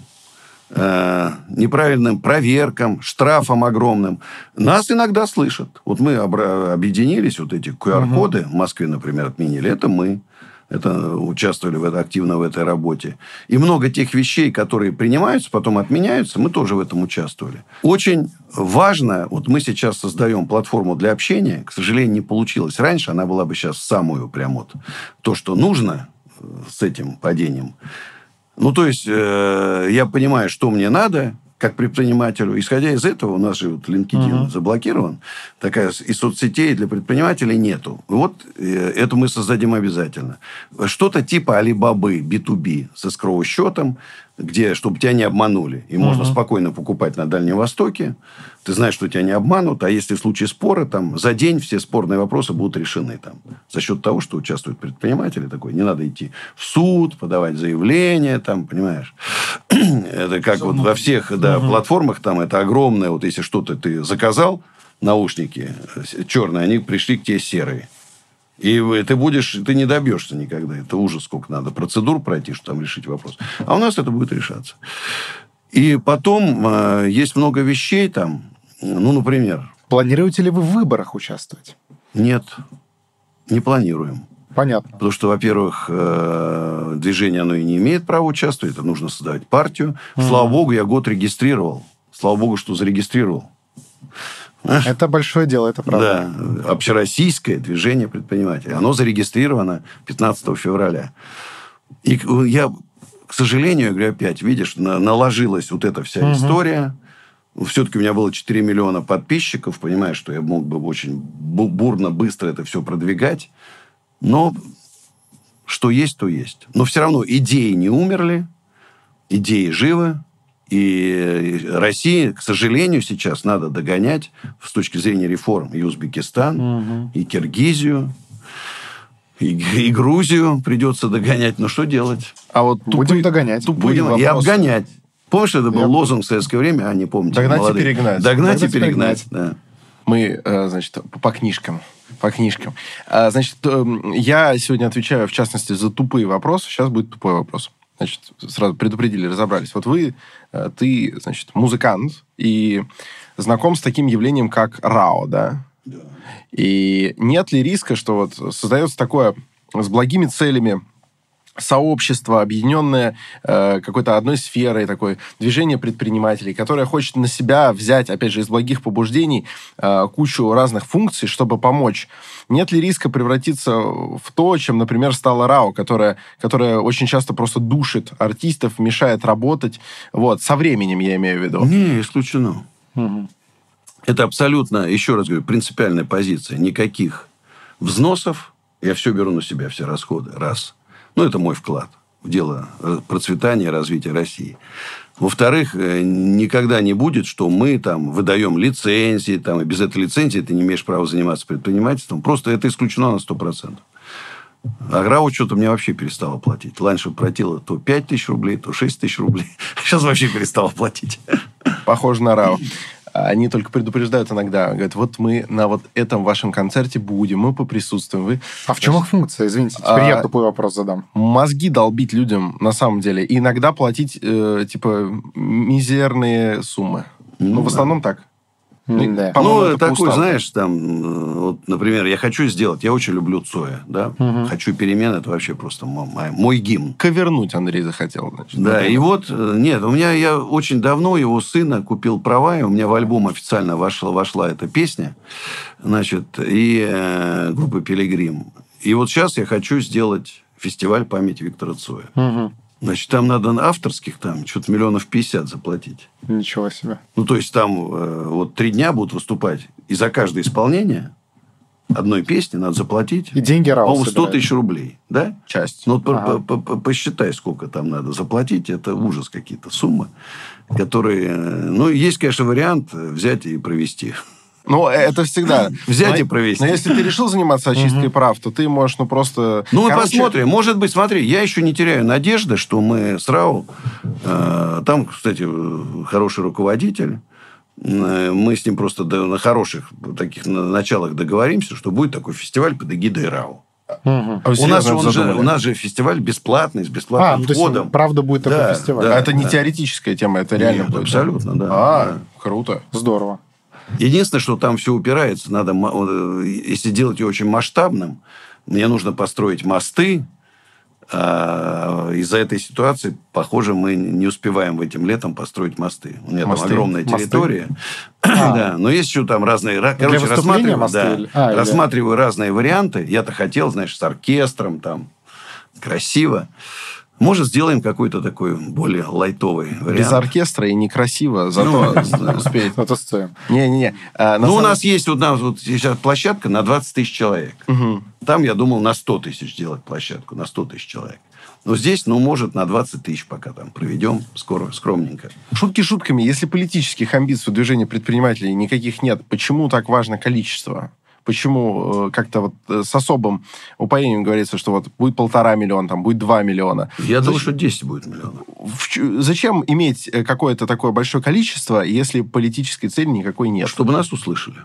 B: э, неправильным проверкам, штрафам огромным. Нас иногда слышат. Вот мы обра- объединились, вот эти QR-коды в Москве, например, отменили. Это мы. Это участвовали в это, активно в этой работе. И много тех вещей, которые принимаются, потом отменяются, мы тоже в этом участвовали. Очень важно, вот мы сейчас создаем платформу для общения, к сожалению, не получилось. Раньше она была бы сейчас самую прям вот то, что нужно э, с этим падением. Ну, то есть, э, я понимаю, что мне надо, как предпринимателю. Исходя из этого, у нас же вот LinkedIn заблокирован. Такая и соцсетей для предпринимателей нету. Вот э, это мы создадим обязательно. Что-то типа Алибабы, B2B, с escrow счетом, где, чтобы тебя не обманули. И можно спокойно покупать на Дальнем Востоке. Ты знаешь, что тебя не обманут. А если в случае спора, там, за день все спорные вопросы будут решены. Там, за счет того, что участвуют предприниматели. Такой, не надо идти в суд, подавать заявление, там, понимаешь. Это как вот во всех да, платформах, там это огромное, вот если что-то ты заказал, наушники э, черные, они пришли к тебе серые. И ты будешь, ты не добьешься никогда. Это ужас, сколько надо процедур пройти, чтобы там решить вопрос. А у нас это будет решаться. И потом э, есть много вещей там, ну, например,
C: Планируете ли вы в выборах участвовать?
B: нет, не планируем.
C: Понятно.
B: Потому что, во-первых, э, движение оно и не имеет права участвовать, это нужно создавать партию. Слава богу, я год регистрировал. Слава богу, что зарегистрировал.
C: Это большое дело, это правда.
B: Да, общероссийское движение предпринимателей. Оно зарегистрировано 15 февраля. И я, к сожалению, говорю опять, видишь, на- наложилась вот эта вся история. Все-таки у меня было 4 миллиона подписчиков, понимаешь, что я мог бы очень бу- бурно, быстро это все продвигать. Но что есть, то есть. Но все равно идеи не умерли, идеи живы. И России, к сожалению, сейчас надо догонять с точки зрения реформ и Узбекистан, и Киргизию, и, и Грузию придется догонять. Но что делать?
A: А вот
C: Будем
A: тупые-
C: догонять.
A: Тупые
B: Будем и обгонять. Помнишь, это был
C: Я-
B: лозунг в советское время? А, не помните.
A: Догнать и
B: молодые.
A: перегнать.
B: Догнать, и
C: Догнать и
B: перегнать, да.
A: Мы, э, значит, по- по книжкам. По книжкам. А, Значит, эм, я сегодня отвечаю, в частности, за тупые вопросы. Сейчас будет тупой вопрос. Значит, сразу предупредили, разобрались. Вот вы, э, ты, значит, музыкант и знаком с таким явлением, как РАО, да? И нет ли риска, что вот создается такое с благими целями сообщество, объединенное э, какой-то одной сферой, такое движение предпринимателей, которое хочет на себя взять, опять же, из благих побуждений э, кучу разных функций, чтобы помочь. Нет ли риска превратиться в то, чем, например, стала РАО, которая, которая очень часто просто душит артистов, мешает работать? Вот, со временем я имею в виду.
B: Не, исключено. Это абсолютно, еще раз говорю, принципиальная позиция. Никаких взносов. Я все беру на себя, все расходы. Раз. Ну, это мой вклад в дело э, процветания развития России. Во-вторых, э, никогда не будет, что мы там выдаем лицензии, там, и без этой лицензии ты не имеешь права заниматься предпринимательством. Просто это исключено на 100%. А ГРАУ что-то мне вообще перестало платить. Раньше платила то 5 тысяч рублей, то 6 тысяч рублей. Сейчас вообще перестала платить.
A: Похоже на РАО. Они только предупреждают иногда. Говорят, вот мы на вот этом вашем концерте будем, мы поприсутствуем. Вы
C: А в чем их функция? Извините, теперь
A: А-
C: я тупой вопрос задам.
A: мозги долбить людям на самом деле. И иногда платить, э, типа, мизерные суммы. Ну,
B: Ну,
A: в
B: да.
A: основном так.
C: М, Да.
B: Ну,
A: это
B: такой,
A: уставу.
B: знаешь, там, э, вот, например, я хочу сделать, я очень люблю Цоя, да, хочу перемен, это вообще просто мо- мой, мой гимн.
A: Ковернуть Андрей захотел, значит.
B: Да,
A: например.
B: и вот, э, нет, у меня, я очень давно его сына купил права, и у меня в альбом официально вошла, вошла эта песня, значит, и э, группа «Пилигрим». И вот сейчас я хочу сделать фестиваль памяти Виктора Цоя.
C: Мгм.
B: Значит, там надо авторских, там, что-то миллионов пятьдесят заплатить.
C: Ничего себе.
B: Ну, то есть, там э, вот три дня будут выступать, и за каждое исполнение одной песни надо заплатить,
C: И деньги РАО
B: по-моему, 100
C: собирает.
B: тысяч рублей, да?
A: Часть.
B: Ну,
C: Ага.
B: по- по- по- посчитай, сколько там надо заплатить. Это ужас какие-то суммы, которые... э, Ну, есть, конечно, вариант взять и провести.
A: Ну, это всегда.
B: Взять
A: Но-
B: и провести.
A: Но если ты решил заниматься очисткой прав, то ты можешь, ну, просто...
B: Ну, мы
A: Короче,
B: посмотрим. Может быть, смотри, я еще не теряю надежды, что мы с РАУ... э, там, кстати, э, хороший руководитель. Э, Мы с ним просто на хороших таких на- началах договоримся, что будет такой фестиваль под эгидой РАУ.
C: Мгм.
A: А
B: У нас, же, он у нас же фестиваль бесплатный, с
C: А,
B: бесплатным
C: ну, то есть,
B: входом.
C: правда будет такой
B: Да,
C: фестиваль.
B: да.
A: А это не
B: да.
A: теоретическая тема, это реально
B: Нет,
A: будет.
B: абсолютно, да.
A: А,
B: Да.
A: круто.
C: Здорово.
B: Единственное, что там все упирается, надо, э, если делать ее очень масштабным, мне нужно построить мосты. А из-за этой ситуации, похоже, мы не успеваем этим летом построить мосты. У меня
A: Мосты?
B: там огромная территория.
C: А.
B: Да, но есть еще там разные...
C: Для
B: Короче, рассматриваю,
C: мосты
B: да,
C: а, или-
B: рассматриваю разные варианты. Я-то хотел, знаешь, с оркестром там, красиво. Может, сделаем какой-то такой более лайтовый вариант.
A: Без оркестра и некрасиво, зато успеет.
C: Зато стоим.
A: Не-не-не. А,
B: Ну, у нас есть вот, у нас вот сейчас площадка на 20 тысяч человек. Там, я думал, на 100 тысяч делать площадку, на 100 тысяч человек. Но здесь, ну, может, на 20 тысяч пока там проведем, скоро, скромненько.
A: Шутки шутками. Если политических амбиций у движения предпринимателей никаких нет, почему так важно количество? Почему э, как-то вот э, с особым упоением говорится, что вот будет полтора миллиона, там будет два миллиона?
B: Я думаю, что 10 будет миллионов.
A: Зачем иметь э, какое-то такое большое количество, если политической цели никакой нет?
B: Чтобы нас услышали.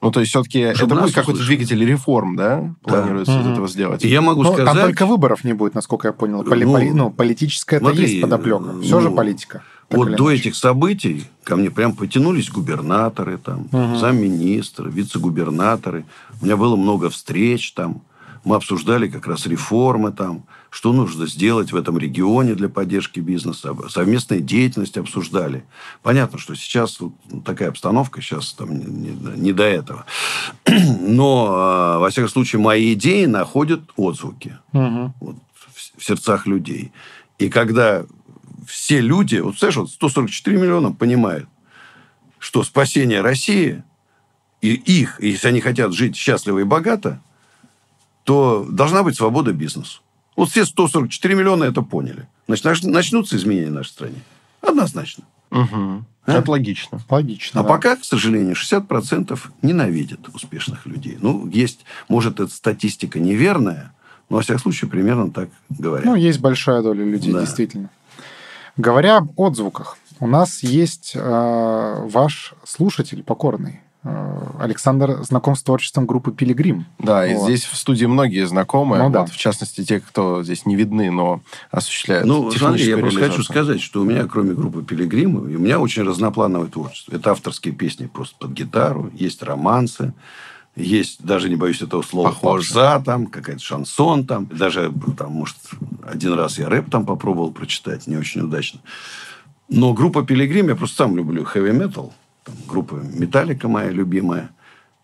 A: Ну, то есть, все-таки это
B: Чтобы нас
A: будет какой-то
B: услышали.
A: двигатель реформ, да? Планируется из
C: Мгм.
A: этого сделать?
B: И я могу
C: Ну,
B: сказать...
C: там только выборов не будет, насколько я понял. Поли-
B: Ну,
C: ну, политическая это есть подоплека.
B: ну,
C: Все же политика.
B: Вот до этих событий ко мне прям потянулись губернаторы, там,
C: Мгм.
B: замминистры, вице-губернаторы. У меня было много встреч там. Мы обсуждали как раз реформы там, что нужно сделать в этом регионе для поддержки бизнеса. Совместная деятельность обсуждали. Понятно, что сейчас вот такая обстановка, сейчас там не, не- не до этого. Но, э, во всяком случае, мои идеи находят отзвуки
C: Мгм.
B: вот, в в сердцах людей. И когда все люди, вот, знаешь, вот 144 миллиона понимают, что спасение России и их, если они хотят жить счастливо и богато, то должна быть свобода бизнесу. Вот все 144 миллиона это поняли. Значит, нач- начнутся изменения в нашей стране. Однозначно.
A: Мгм.
B: А?
A: Это логично.
C: Логично.
B: А
C: да.
B: пока, к сожалению, 60% ненавидят успешных людей. Ну, есть, может, эта статистика неверная, но, во всяком случае, примерно так говорят.
C: Ну, есть большая доля людей,
B: Да.
C: действительно. Говоря об отзвуках, у нас есть э, ваш слушатель покорный. Э, Александр знаком с творчеством группы «Пилигрим».
A: Да, и
C: Вот.
A: здесь в студии многие знакомые,
C: Ну
A: вот,
C: да.
A: в частности, те, кто здесь не видны, но осуществляют
B: Ну, смотри, я просто хочу сказать, что у меня, кроме группы «Пилигримы», у меня очень разноплановое творчество. Это авторские песни просто под гитару, есть романсы, есть, даже не боюсь этого слова,
A: Похоже.
B: попса там, какая-то шансон там. Даже, там, может, один раз я рэп там попробовал прочитать, не очень удачно. Но группа «Пилигрим», я просто сам люблю хэви-метал. Группа «Металлика» моя любимая.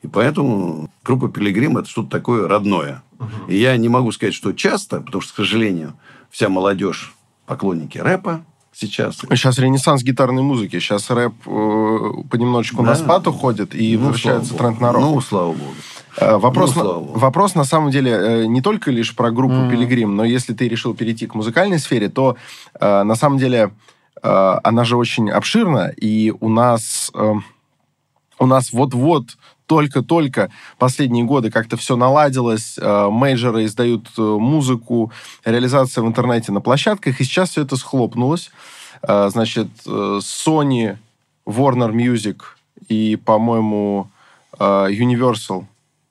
B: И поэтому группа «Пилигрим» – это что-то такое родное. И я не могу сказать, что часто, потому что, к сожалению, вся молодежь поклонники рэпа сейчас.
A: Сейчас ренессанс гитарной музыки. Сейчас рэп э, понемножечку
B: Да.
A: на спад уходит, и
B: Ну,
A: возвращается тренд на рок.
B: Ну, слава богу.
A: Э, Вопрос,
B: ну,
A: на, вопрос на самом деле э, не только лишь про группу
C: Мгм.
A: Пилигрим, но если ты решил перейти к музыкальной сфере, то э, на самом деле э, она же очень обширна, и у нас э, у нас вот-вот только-только последние годы как-то все наладилось, э, мейджоры издают э, музыку, реализация в интернете на площадках, и сейчас все это схлопнулось. Э, значит, Sony, Warner Music и, по-моему, Universal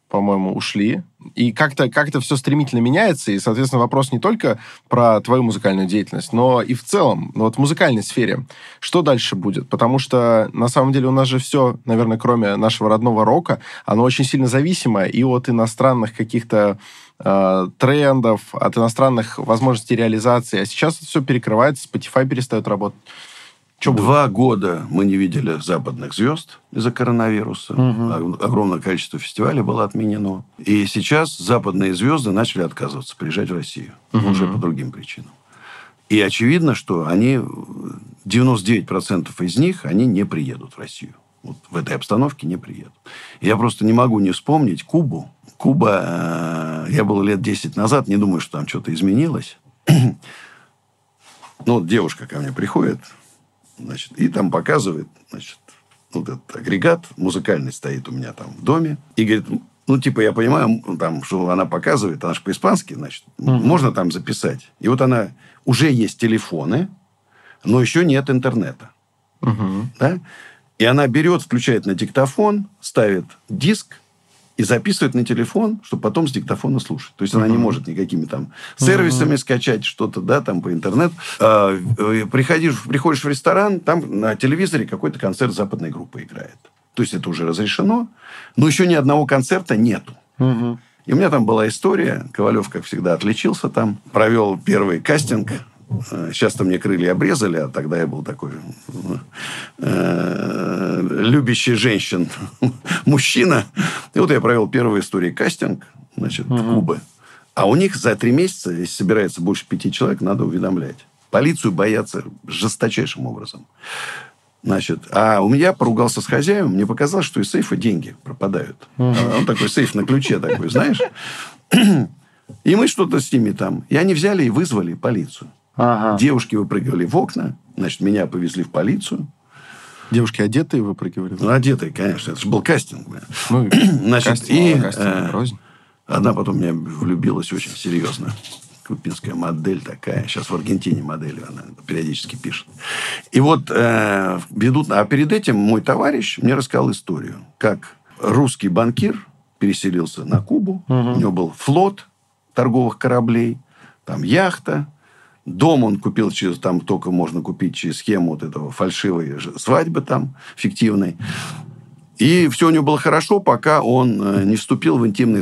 A: по-моему, ушли. И как-то как все стремительно меняется, и, соответственно, вопрос не только про твою музыкальную деятельность, но и в целом, ну, вот в музыкальной сфере. Что дальше будет? Потому что, на самом деле, у нас же все, наверное, кроме нашего родного рока, оно очень сильно зависимо и от иностранных каких-то э, трендов, от иностранных возможностей реализации. А сейчас это все перекрывается, Spotify перестает работать.
B: Что Два будет? года мы не видели западных звезд из-за коронавируса. Угу. Огромное количество фестивалей было отменено. И сейчас западные звезды начали отказываться приезжать в Россию. Угу. Уже по другим причинам. И очевидно, что они, 99% из них, они не приедут в Россию. Вот в этой обстановке не приедут. Я просто не могу не вспомнить Кубу. Куба, э, я был лет 10 назад, не думаю, что там что-то изменилось. Ну, вот девушка ко мне приходит, Значит, и там показывает, значит, вот этот агрегат музыкальный стоит у меня там в доме. И говорит, ну, типа, я понимаю, там, что она показывает, она же по-испански, значит, угу. можно там записать. И вот она, уже есть телефоны, но еще нет интернета. Угу. Да? И она берет, включает на диктофон, ставит диск, и записывает на телефон, чтобы потом с диктофона слушать. То есть uh-huh. она не может никакими там сервисами uh-huh. скачать что-то, да, там по интернету. А, э, приходишь, приходишь в ресторан, там на телевизоре какой-то концерт западной группы играет. То есть это уже разрешено, но еще ни одного концерта нету. Uh-huh. И у меня там была история. Ковалев, как всегда, отличился там. Провел первый кастинг Сейчас-то мне крылья обрезали, а тогда я был такой э, любящий женщин мужчина. И вот я провел первую историю кастинг, значит, угу. Кубы. А у них за три месяца, если собирается больше пяти человек, надо уведомлять. Полицию боятся жесточайшим образом. Значит, а у меня поругался с хозяином, мне показалось, что из сейфа деньги пропадают. Угу. Он такой сейф на ключе такой, знаешь. И мы что-то с ними там. И они взяли и вызвали полицию. Ага. Девушки выпрыгивали в окна. Значит, меня повезли в полицию.
A: Девушки одетые выпрыгивали?
B: Ну, одетые, конечно. Это же был кастинг. Ну, Значит, кастинг, и кастинг, э, одна потом меня влюбилась очень серьезно. Купинская модель такая. Сейчас в Аргентине модель она периодически пишет. И вот э, ведут... А перед этим мой товарищ мне рассказал историю, как русский банкир переселился на Кубу. Угу. У него был флот торговых кораблей, там яхта, Дом он купил через, там только можно купить через схему вот этого фальшивой свадьбы там, фиктивной. И все у него было хорошо, пока он э, не вступил в интимные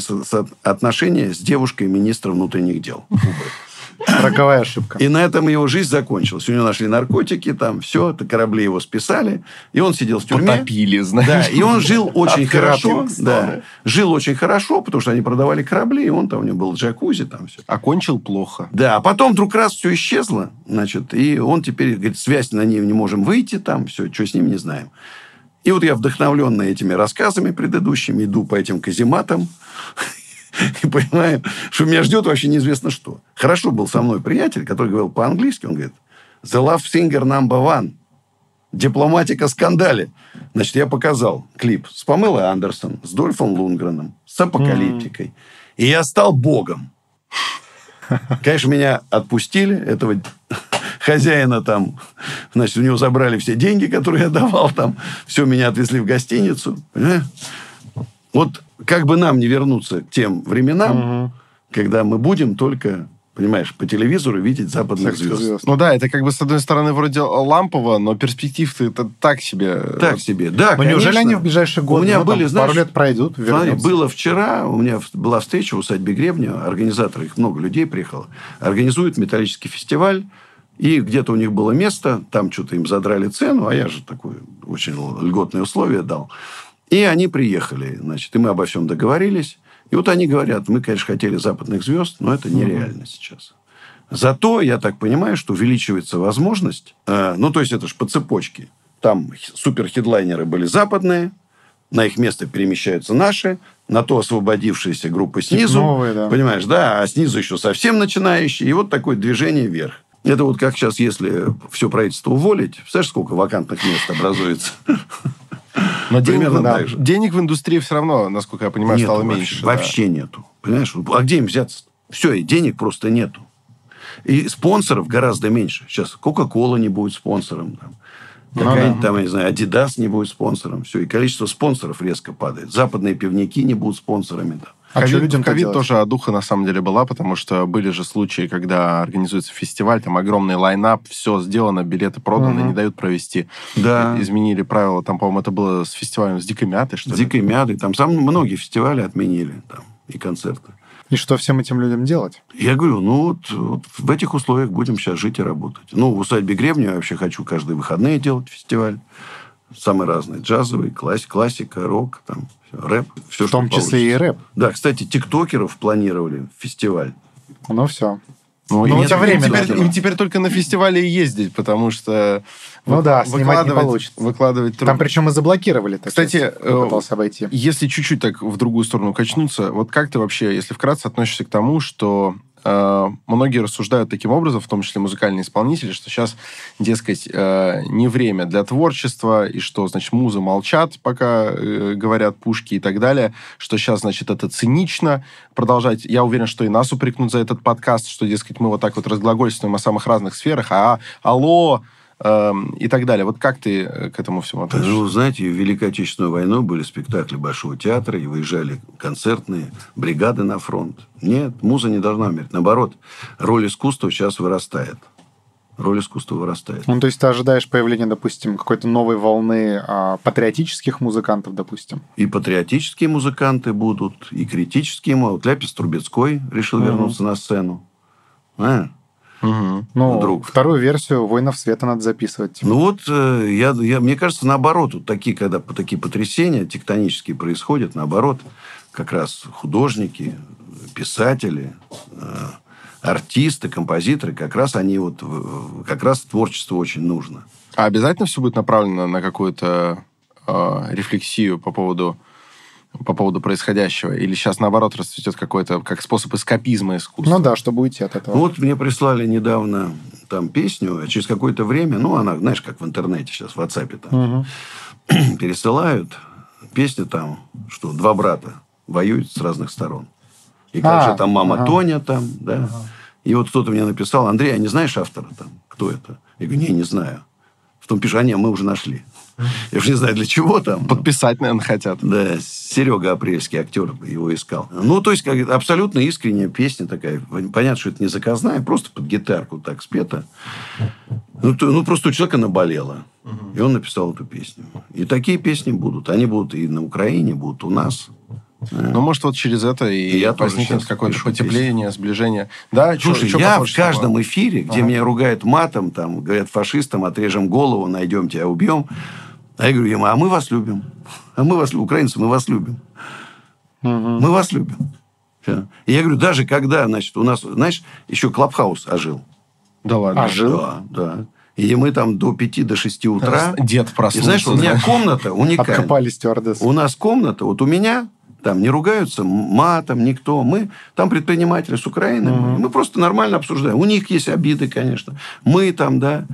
B: отношения с девушкой министра внутренних дел
C: Роковая ошибка.
B: И на этом его жизнь закончилась. У него нашли наркотики, там все, это корабли его списали, и он сидел в тюрьме.
A: Потопили, знаешь.
B: Да, и он жил очень хорошо. Да, жил очень хорошо, потому что они продавали корабли, и он там, у него был джакузи, там все.
A: Окончил плохо.
B: Да, а потом вдруг раз все исчезло, значит, и он теперь, говорит, связь на ней не можем выйти, там все, что с ним, не знаем. И вот я, вдохновленный этими рассказами предыдущими, иду по этим казематам, и понимаю, что меня ждет вообще неизвестно что. Хорошо был со мной приятель, который говорил по-английски, он говорит, The Love Singer Number One. Дипломатика скандале. Значит, я показал клип с Памелой Андерсон, с Дольфом Лунгреном, с апокалиптикой. И я стал богом. Конечно, меня отпустили, этого хозяина там, значит, у него забрали все деньги, которые я давал там, все, меня отвезли в гостиницу. Понимаешь? Вот как бы нам не вернуться к тем временам, угу. когда мы будем только понимаешь, по телевизору видеть западных звезд. звезд.
A: Ну да, это как бы, с одной стороны, вроде лампово, но перспектив это так себе.
B: Так себе, да,
C: Но конечно. неужели они в ближайшие годы,
B: у меня
C: ну,
B: были,
C: там,
B: знаешь,
C: пару лет пройдут,
B: смотри, было вчера, у меня была встреча в усадьбе Гребня, организаторы, их много людей приехало, организуют металлический фестиваль, и где-то у них было место, там что-то им задрали цену, а я же такое очень льготное условие дал. И они приехали, значит, и мы обо всем договорились. И вот они говорят, мы, конечно, хотели западных звезд, но это нереально mm-hmm. сейчас. Зато, я так понимаю, что увеличивается возможность, э, ну, то есть, это же по цепочке. Там суперхедлайнеры были западные, на их место перемещаются наши, на то освободившиеся группы снизу. Новые, да. Понимаешь, да, а снизу еще совсем начинающие. И вот такое движение вверх. Это вот как сейчас, если все правительство уволить, представляешь, сколько вакантных мест образуется?
A: Но денег, да, денег в индустрии все равно, насколько я понимаю, нету стало
B: вообще,
A: меньше.
B: Вообще да. нету. Понимаешь? А где им взяться? Все, и денег просто нету. И спонсоров гораздо меньше. Сейчас Кока-Кола не будет спонсором. Там.
C: Ну
B: Какая-нибудь там, я не знаю, Adidas не будет спонсором. Все, и количество спонсоров резко падает. Западные пивники не будут спонсорами. там.
C: А что людям-то
A: ковид тоже одуха на самом деле была, потому что были же случаи, когда организуется фестиваль, там огромный лайнап, все сделано, билеты проданы,
C: Мгм.
A: не дают провести.
B: Да.
A: Изменили правила, там, по-моему, это было с фестивалем с дикой мятой, что
B: С
A: ли?
B: дикой мятой. Там сам многие фестивали отменили. Там, и концерты.
C: И что всем этим людям делать?
B: Я говорю, ну вот, вот в этих условиях будем сейчас жить и работать. Ну, в усадьбе Гребня я вообще хочу каждые выходные делать фестиваль. Самые разные. Джазовый, класс, классика, рок, там, всё, рэп. Все,
C: В том числе и рэп.
B: Да, кстати, тиктокеров планировали фестиваль.
C: Ну все.
A: Ну,
C: Ну, это
A: им
C: время
A: теперь, им теперь только на фестивале и ездить, потому что
C: Ну
A: вы-
C: да, снимать не
A: выкладывать-
C: получится.
A: Выкладывать трудно.
C: Там причем и заблокировали. так
A: Кстати, э,
C: пытался обойти.
A: Если чуть-чуть так в другую сторону качнуться, вот как ты вообще, если вкратце относишься к тому, что многие рассуждают таким образом, в том числе музыкальные исполнители, что сейчас, дескать, э, не время для творчества, и что, значит, музы молчат, пока э, говорят пушки и так далее, что сейчас, значит, это цинично продолжать. Я уверен, что и нас упрекнут за этот подкаст, что, дескать, мы вот так вот разглагольствуем о самых разных сферах, а алло, и так далее. Вот как ты э, к этому всему относишься?
B: Ну, знаете, в Великой Отечественную войну были спектакли Большого театра, и выезжали концертные бригады на фронт. Нет, муза не должна умереть. Наоборот, роль искусства сейчас вырастает. Роль искусства вырастает.
C: Ну, то есть ты ожидаешь появления, допустим, какой-то новой волны а, патриотических музыкантов, допустим.
B: И патриотические музыканты будут, и критические. Вот Ляпис Трубецкой решил
C: Мгм.
B: вернуться на сцену. А?
A: Мгм.
C: Ну,
B: Вдруг.
C: вторую версию «Воинов света» надо записывать.
B: Ну вот, э, я, я, мне кажется, наоборот, вот такие, когда такие потрясения тектонические происходят, наоборот, как раз художники, писатели, э, артисты, композиторы, как раз они вот, как раз творчество очень нужно.
A: А обязательно все будет направлено на какую-то э, рефлексию по поводу по поводу происходящего? Или сейчас, наоборот, расцветет какой-то как способ эскапизма искусства?
C: Ну да, чтобы уйти от этого.
B: Ну, вот мне прислали недавно там песню, а через какое-то время, ну, она, знаешь, как в интернете сейчас, в WhatsApp там,
C: Мгм.
B: пересылают. Песня там, что два брата воюют с разных сторон. И как
C: А,
B: же там мама
C: ага.
B: Тоня там, да. И вот кто-то мне написал, Андрей, а не знаешь автора там? Кто это? Я говорю, не, не знаю. В том а мы уже нашли. Я уже не знаю, для чего там.
A: Подписать, наверное, хотят.
B: Да, Серега Апрельский, актер, его искал. Ну, то есть, как, абсолютно искренняя песня такая. Понятно, что это не заказная, просто под гитарку так спета. Ну, то- ну просто у человека наболело. И он написал эту песню. И такие песни будут. Они будут и на Украине, будут у нас.
A: Ну, может, вот через это и,
B: И я
A: возникнет какое-то потепление, сближение. Да,
B: Слушай,
A: чё
B: я в каждом эфире, где
A: Ага.
B: меня ругают матом, там, говорят фашистам, отрежем голову, найдем тебя, убьем. А я говорю, ему, а мы вас любим. А мы вас любим. Украинцы, мы вас любим.
C: Мгм.
B: Мы вас любим. И я говорю, даже когда, значит, у нас, знаешь, еще Клабхаус ожил.
A: Да ладно.
C: А, жил?
B: Да, да. И мы там до 5 до 6 утра.
A: Дед
B: И
A: проснулся.
B: знаешь, у меня комната уникальная.
C: Откопали стюардесс.
B: У нас комната, вот у меня, там не ругаются матом никто. Мы, там предприниматели с Украины. Мы, мы просто нормально обсуждаем. У них есть обиды, конечно. Мы там, да.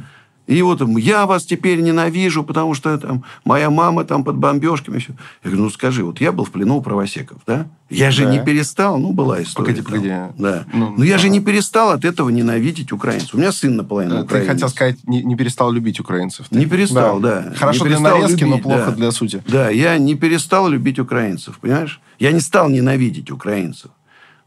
B: И вот там, я вас теперь ненавижу, потому что там моя мама там под бомбежками. Всё. Я говорю, ну скажи, вот я был в плену у правосеков, да? Я же
C: Да.
B: не перестал, ну была история.
A: Погоди,
B: там.
A: погоди.
B: Да.
A: Ну,
B: Но я же
A: ага.
B: не перестал от этого ненавидеть украинцев. У меня сын наполовину
A: Ты
B: украинец.
A: хотел сказать, не, не перестал любить украинцев.
B: Не перестал, да.
A: Хорошо
B: Не
A: для нарезки, но
B: любить,
A: плохо
B: да.
A: для сути.
B: Да, я не перестал любить украинцев, понимаешь? Я не стал ненавидеть украинцев.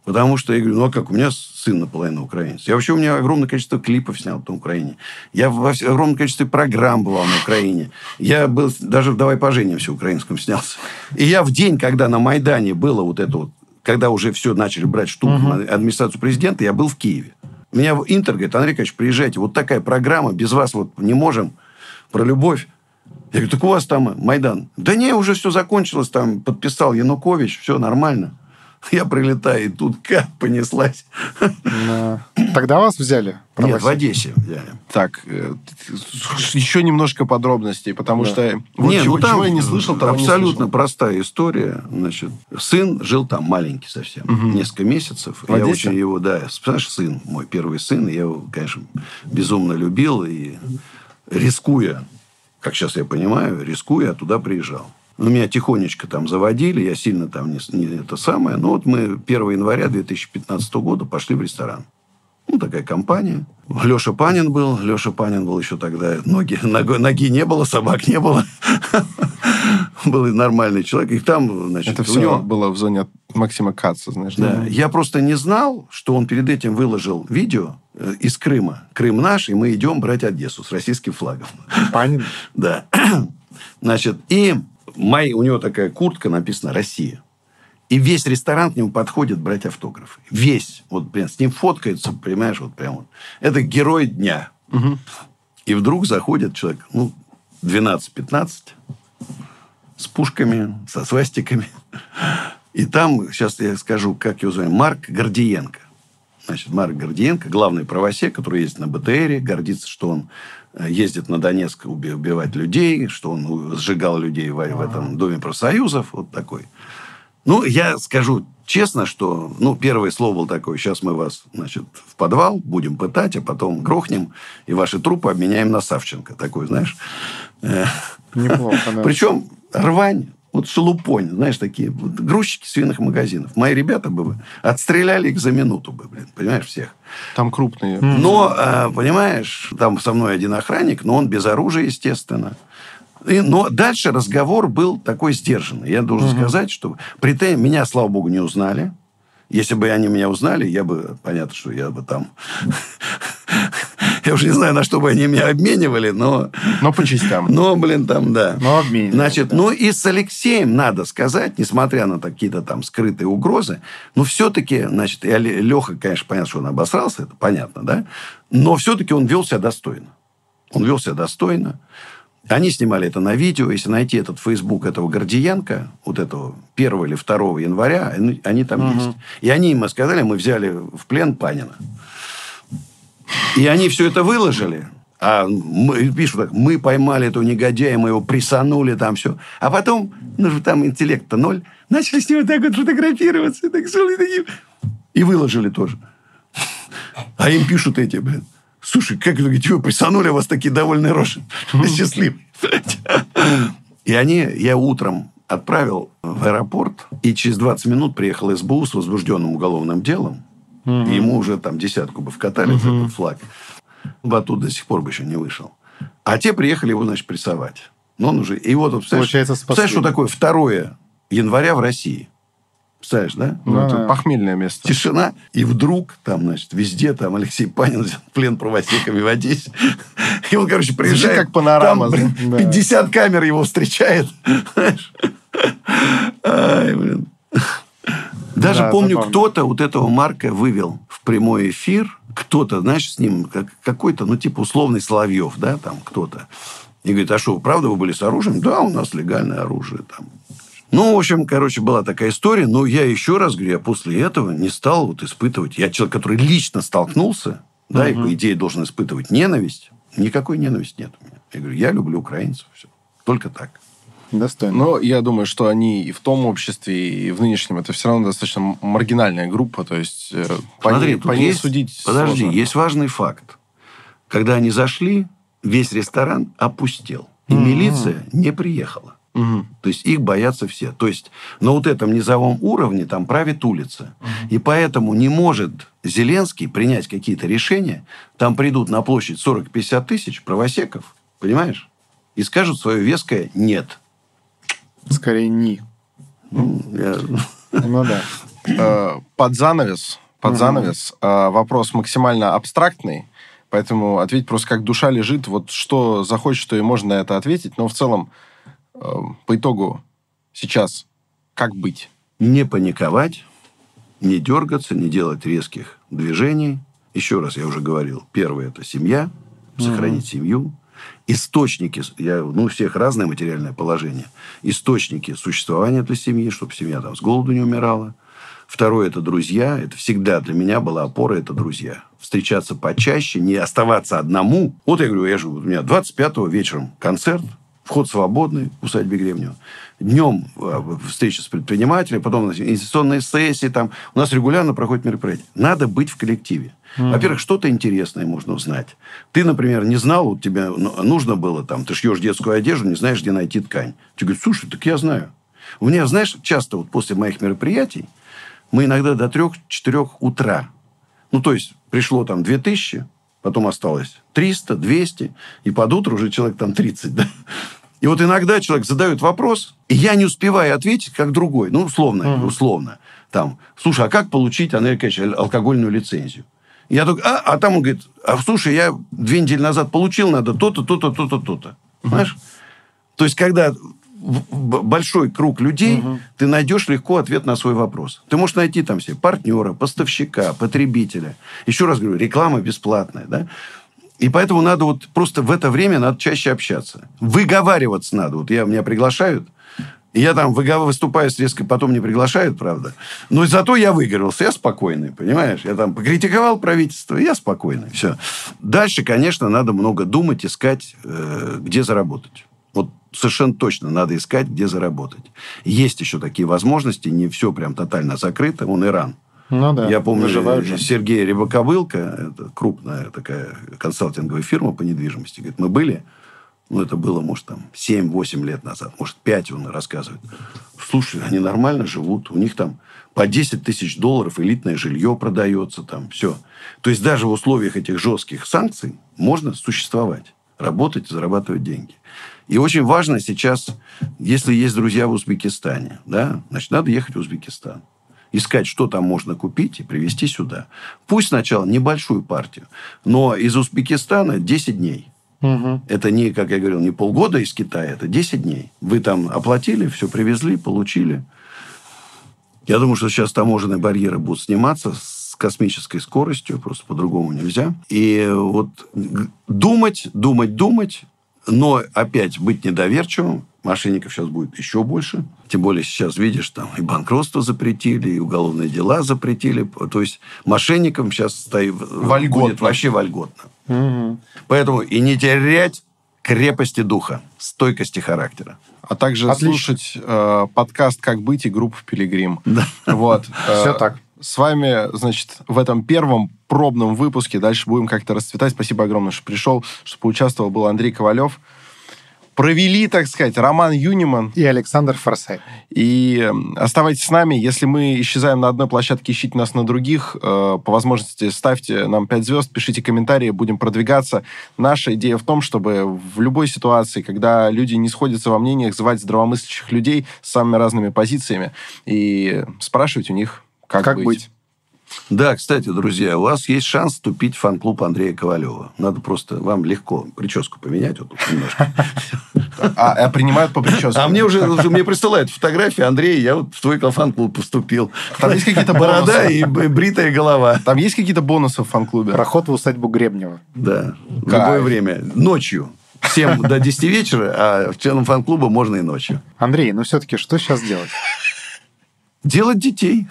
B: Потому что я говорю, ну а как, у меня сын наполовину украинец. Я вообще, у меня огромное количество клипов снял на Украине. Я во вс- огромном количестве программ бывал на Украине. Я был, даже «Давай поженимся» украинском снялся. И я в день, когда на Майдане было вот это вот, когда уже все начали брать штуку на администрацию президента, я был в Киеве. Меня в Интер говорит, Андрей Николаевич, приезжайте, вот такая программа, без вас вот не можем, про любовь. Я говорю, так у вас там Майдан. Да не, уже все закончилось, там подписал Янукович, все нормально. Я прилетаю, и тут как понеслась.
C: Да. Тогда вас взяли?
B: Нет, в? Одессе взяли.
A: Так, э, еще немножко подробностей, потому
C: Да.
A: что вот
B: Не,
A: чего,
B: ну там
A: чего я не слышал, того не
B: абсолютно
A: слышал.
B: простая история. Значит, сын жил там маленький совсем, несколько месяцев.
A: В
B: я
A: Одессе?
B: очень его, да, знаешь, сын, мой первый сын, я его, конечно, безумно любил и рискуя, как сейчас я понимаю, рискуя, туда приезжал. Ну, меня тихонечко там заводили, я сильно там не, не это самое. Но вот мы 1 января 2015 года пошли в ресторан. Ну, такая компания. Леша Панин был. Леша Панин был еще тогда. Ноги, ноги, ноги не было, собак не было. Был нормальный человек. И там, значит,
A: Это все
B: него...
A: было в зоне Максима Каца, знаешь.
B: Да. Я просто не знал, что он перед этим выложил видео э, из Крыма. Крым наш, и мы идем брать Одессу с российским флагом.
C: Панин?
B: Да. Значит, и май, у него такая куртка, написано «Россия». И весь ресторан к нему подходит брать автографы. Весь. Вот, блин, с ним фоткается, понимаешь, вот прям вот. Это герой дня.
A: Угу.
B: И вдруг заходит человек, ну, 12-15, с пушками, со свастиками. И там, сейчас я скажу, как его зовут, Марк Гордиенко. Значит, Марк Гордиенко, главный правосек, который ездит на БТРе, гордится, что он ездит на Донецк убивать людей, что он сжигал людей в, в этом Доме профсоюзов. Вот такой. Ну, я скажу честно, что, ну, первое слово было такое, сейчас мы вас, значит, в подвал будем пытать, а потом грохнем, и ваши трупы обменяем на Савченко. Такой, знаешь.
C: Неплохо, да.
B: Причем рвань, вот шелупонь, знаешь, такие вот, грузчики свиных магазинов. Мои ребята бы отстреляли их за минуту бы, блин, понимаешь, всех.
A: Там крупные.
B: Но, а, понимаешь, там со мной один охранник, но он без оружия, естественно. И, но дальше разговор был такой сдержанный. Я должен угу. сказать, что претензии... Меня, слава богу, не узнали. Если бы они меня узнали, я бы... Понятно, что я бы там... Я уже не знаю, на что бы они меня обменивали, но...
A: Но по частям.
B: Но, блин, там, да.
C: Но обменивали.
B: Значит,
C: да.
B: ну и с Алексеем, надо сказать, несмотря на какие-то там скрытые угрозы, но все-таки, значит, и Леха, конечно, понятно, что он обосрался, это понятно, да? Но все-таки он вел себя достойно. Он вел себя достойно. Они снимали это на видео. Если найти этот фейсбук этого Гордиенко, вот этого 1 или 2 января, они, они там угу. есть. И они им сказали, мы взяли в плен Панина. И они все это выложили. А мы, пишут так, мы поймали этого негодяя, мы его присанули, там все. А потом, ну же там интеллект-то ноль, начали с ним так вот фотографироваться. Так, и выложили тоже. А им пишут эти, блин, Слушай, как вы говорите, вы присанули, у вас такие довольные рожи. Счастливые. И они, я утром отправил в аэропорт, и через 20 минут приехал СБУ с возбужденным уголовным делом. И ему уже там десятку бы вкатали за этот флаг. Батут до сих пор бы еще не вышел. А те приехали его, значит, прессовать. Но он уже... И вот, представляешь,
C: Получается,
B: представляешь что такое 2 января в России? Представляешь, да?
A: Ну,
C: Да.
A: это похмельное место.
B: Тишина. И вдруг там, значит, везде там Алексей Панин взят в плен правосеками в Одессе. И он, короче, приезжает.
A: как панорама,
B: Там, блин,
C: да.
B: 50 камер его встречает. Знаешь? Ай, блин. Даже
C: Да,
B: помню, кто-то вот этого Марка вывел в прямой эфир. Кто-то, знаешь, с ним как, какой-то, ну, типа условный Соловьев, да, там кто-то. И говорит, а что, правда вы были с оружием? Да, у нас легальное оружие там. Ну, в общем, короче, была такая история. Но я еще раз говорю, я после этого не стал вот испытывать... Я человек, который лично столкнулся, да, и, по идее, должен испытывать ненависть. Никакой ненависти нет у меня. Я говорю, я люблю украинцев. Все. Только так.
C: Достойно.
A: Но я думаю, что они и в том обществе, и в нынешнем, это все равно достаточно маргинальная группа. То есть э, по
B: Смотри,
A: ней,
B: тут
A: по ней
B: есть-
A: судить
B: Подожди,
A: сложно.
B: есть важный факт. Когда они зашли, весь ресторан опустел. И
C: Мгм.
B: милиция не приехала.
A: Мгм.
B: То есть их боятся все. То есть на вот этом низовом уровне там правит улица. И поэтому не может Зеленский принять какие-то решения. Там придут на площадь 40-50 тысяч правосеков, понимаешь? И скажут свое веское «нет».
C: Скорее, не.
B: Ну, я-
C: Ну да.
A: Э, под занавес, под занавес э, вопрос максимально абстрактный, поэтому ответить просто как душа лежит, вот что захочешь, что и можно на это ответить, но в целом э, по итогу сейчас как быть?
B: не паниковать, не дергаться, не делать резких движений. Еще раз, я уже говорил, первое – это семья, сохранить семью. Источники, я, ну, у всех разное материальное положение. Источники существования этой семьи, чтобы семья там с голоду не умирала. Второе – это друзья. Это всегда для меня была опора – это друзья. Встречаться почаще, не оставаться одному. Вот я говорю, я же, у меня 25-го вечером концерт, вход свободный в усадьбе Гребнева. Днем э, встреча с предпринимателями, потом инвестиционные сессии. Там. У нас регулярно проходят мероприятия. Надо быть в коллективе. Во-первых, что-то интересное можно узнать. Ты, например, не знал, вот тебе ну, нужно было, там, ты шьешь детскую одежду, не знаешь, где найти ткань. Тебе говорят, слушай, так я знаю. У меня, знаешь, часто вот после моих мероприятий мы иногда до трех-четырех утра. Ну, то есть, пришло там 2000, потом осталось 300, 200, и под утро уже человек там 30, да? И вот иногда человек задает вопрос, и я не успеваю ответить, как другой. Ну, условно, угу. условно. Там, слушай, а как получить, Андрей Аркадьевич, алкогольную лицензию? Я такой, а, а там он говорит, а слушай, я две недели назад получил, надо то-то, то-то, то-то, то-то. Понимаешь? То есть, когда большой круг людей, угу. ты найдешь легко ответ на свой вопрос. Ты можешь найти там себе партнера, поставщика, потребителя. Еще раз говорю, реклама бесплатная, да? И поэтому надо вот просто в это время надо чаще общаться. Выговариваться надо. Вот я, меня приглашают, и я там выступаю с резко, потом не приглашают, правда. Но зато я выигрался, я спокойный, понимаешь? Я там покритиковал правительство, я спокойный. Все. Дальше, конечно, надо много думать, искать, э, где заработать. Вот совершенно точно надо искать, где заработать. Есть еще такие возможности, не все прям тотально закрыто. Вон Иран.
C: Ну да,
B: Я помню, Сергей Рябокобылко, это крупная такая консалтинговая фирма по недвижимости, говорит, мы были, ну, это было, может, там, 7-8 лет назад, может, 5 он рассказывает. Слушай, они нормально живут, у них там по 10 тысяч долларов элитное жилье продается, там, все. То есть, даже в условиях этих жестких санкций можно существовать, работать, зарабатывать деньги. И очень важно сейчас, если есть друзья в Узбекистане, да, значит, надо ехать в Узбекистан. Искать, что там можно купить и привезти сюда. Пусть сначала небольшую партию, но из Узбекистана 10 дней. Угу. Это не, как я говорил, не полгода из Китая, это 10 дней. Вы там оплатили, все привезли, получили. Я думаю, что сейчас таможенные барьеры будут сниматься с космической скоростью, просто по-другому нельзя. И вот думать, думать, думать, но опять быть недоверчивым, мошенников сейчас будет еще больше. Тем более сейчас, видишь, там и банкротство запретили, и уголовные дела запретили. То есть мошенникам сейчас стоит, вольготно. будет вообще вольготно. Угу. Поэтому и не терять крепости духа, стойкости характера.
A: А также Отлично. слушать э, подкаст «Как быть» и группу «Пилигрим».
B: Да.
A: Вот.
C: Все э, так.
A: С вами, значит, в этом первом пробном выпуске. Дальше будем как-то расцветать. Спасибо огромное, что пришел, что поучаствовал. Был Андрей Ковалев. Провели, так сказать, Роман Юниман.
C: И Александр Форсайт.
A: И оставайтесь с нами. Если мы исчезаем на одной площадке, ищите нас на других. Э, по возможности ставьте нам 5 звезд, пишите комментарии, будем продвигаться. Наша идея в том, чтобы в любой ситуации, когда люди не сходятся во мнениях, звать здравомыслящих людей с самыми разными позициями и спрашивать у них, как, как быть. быть.
B: Да, кстати, друзья, у вас есть шанс вступить в фан-клуб Андрея Ковалева. Надо просто вам легко прическу поменять вот тут немножко.
A: А, а принимают по прическе?
B: А мне уже мне присылают фотографии. Андрей, я вот в твой фан-клуб поступил.
A: Там есть какие-то
B: борода и бритая голова.
A: Там есть какие-то бонусы в фан-клубе?
C: Проход в усадьбу Гребнева.
B: Да, в любое время. Ночью. Всем до 10 вечера, а членам фан-клуба можно и ночью.
C: Андрей, ну все-таки что сейчас делать?
B: Делать детей.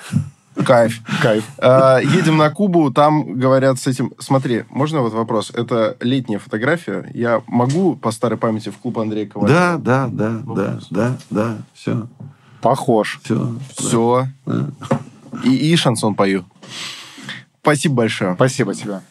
A: Кайф. Кайф. А, едем на Кубу, там говорят с этим... Смотри, можно вот вопрос? Это летняя фотография. Я могу по старой памяти в клуб Андрея
B: Ковалева? Да, да, да, ну, да, да, да, все.
C: Похож.
A: Все. Все. Да. И, и шансон пою. Спасибо большое.
C: Спасибо тебе.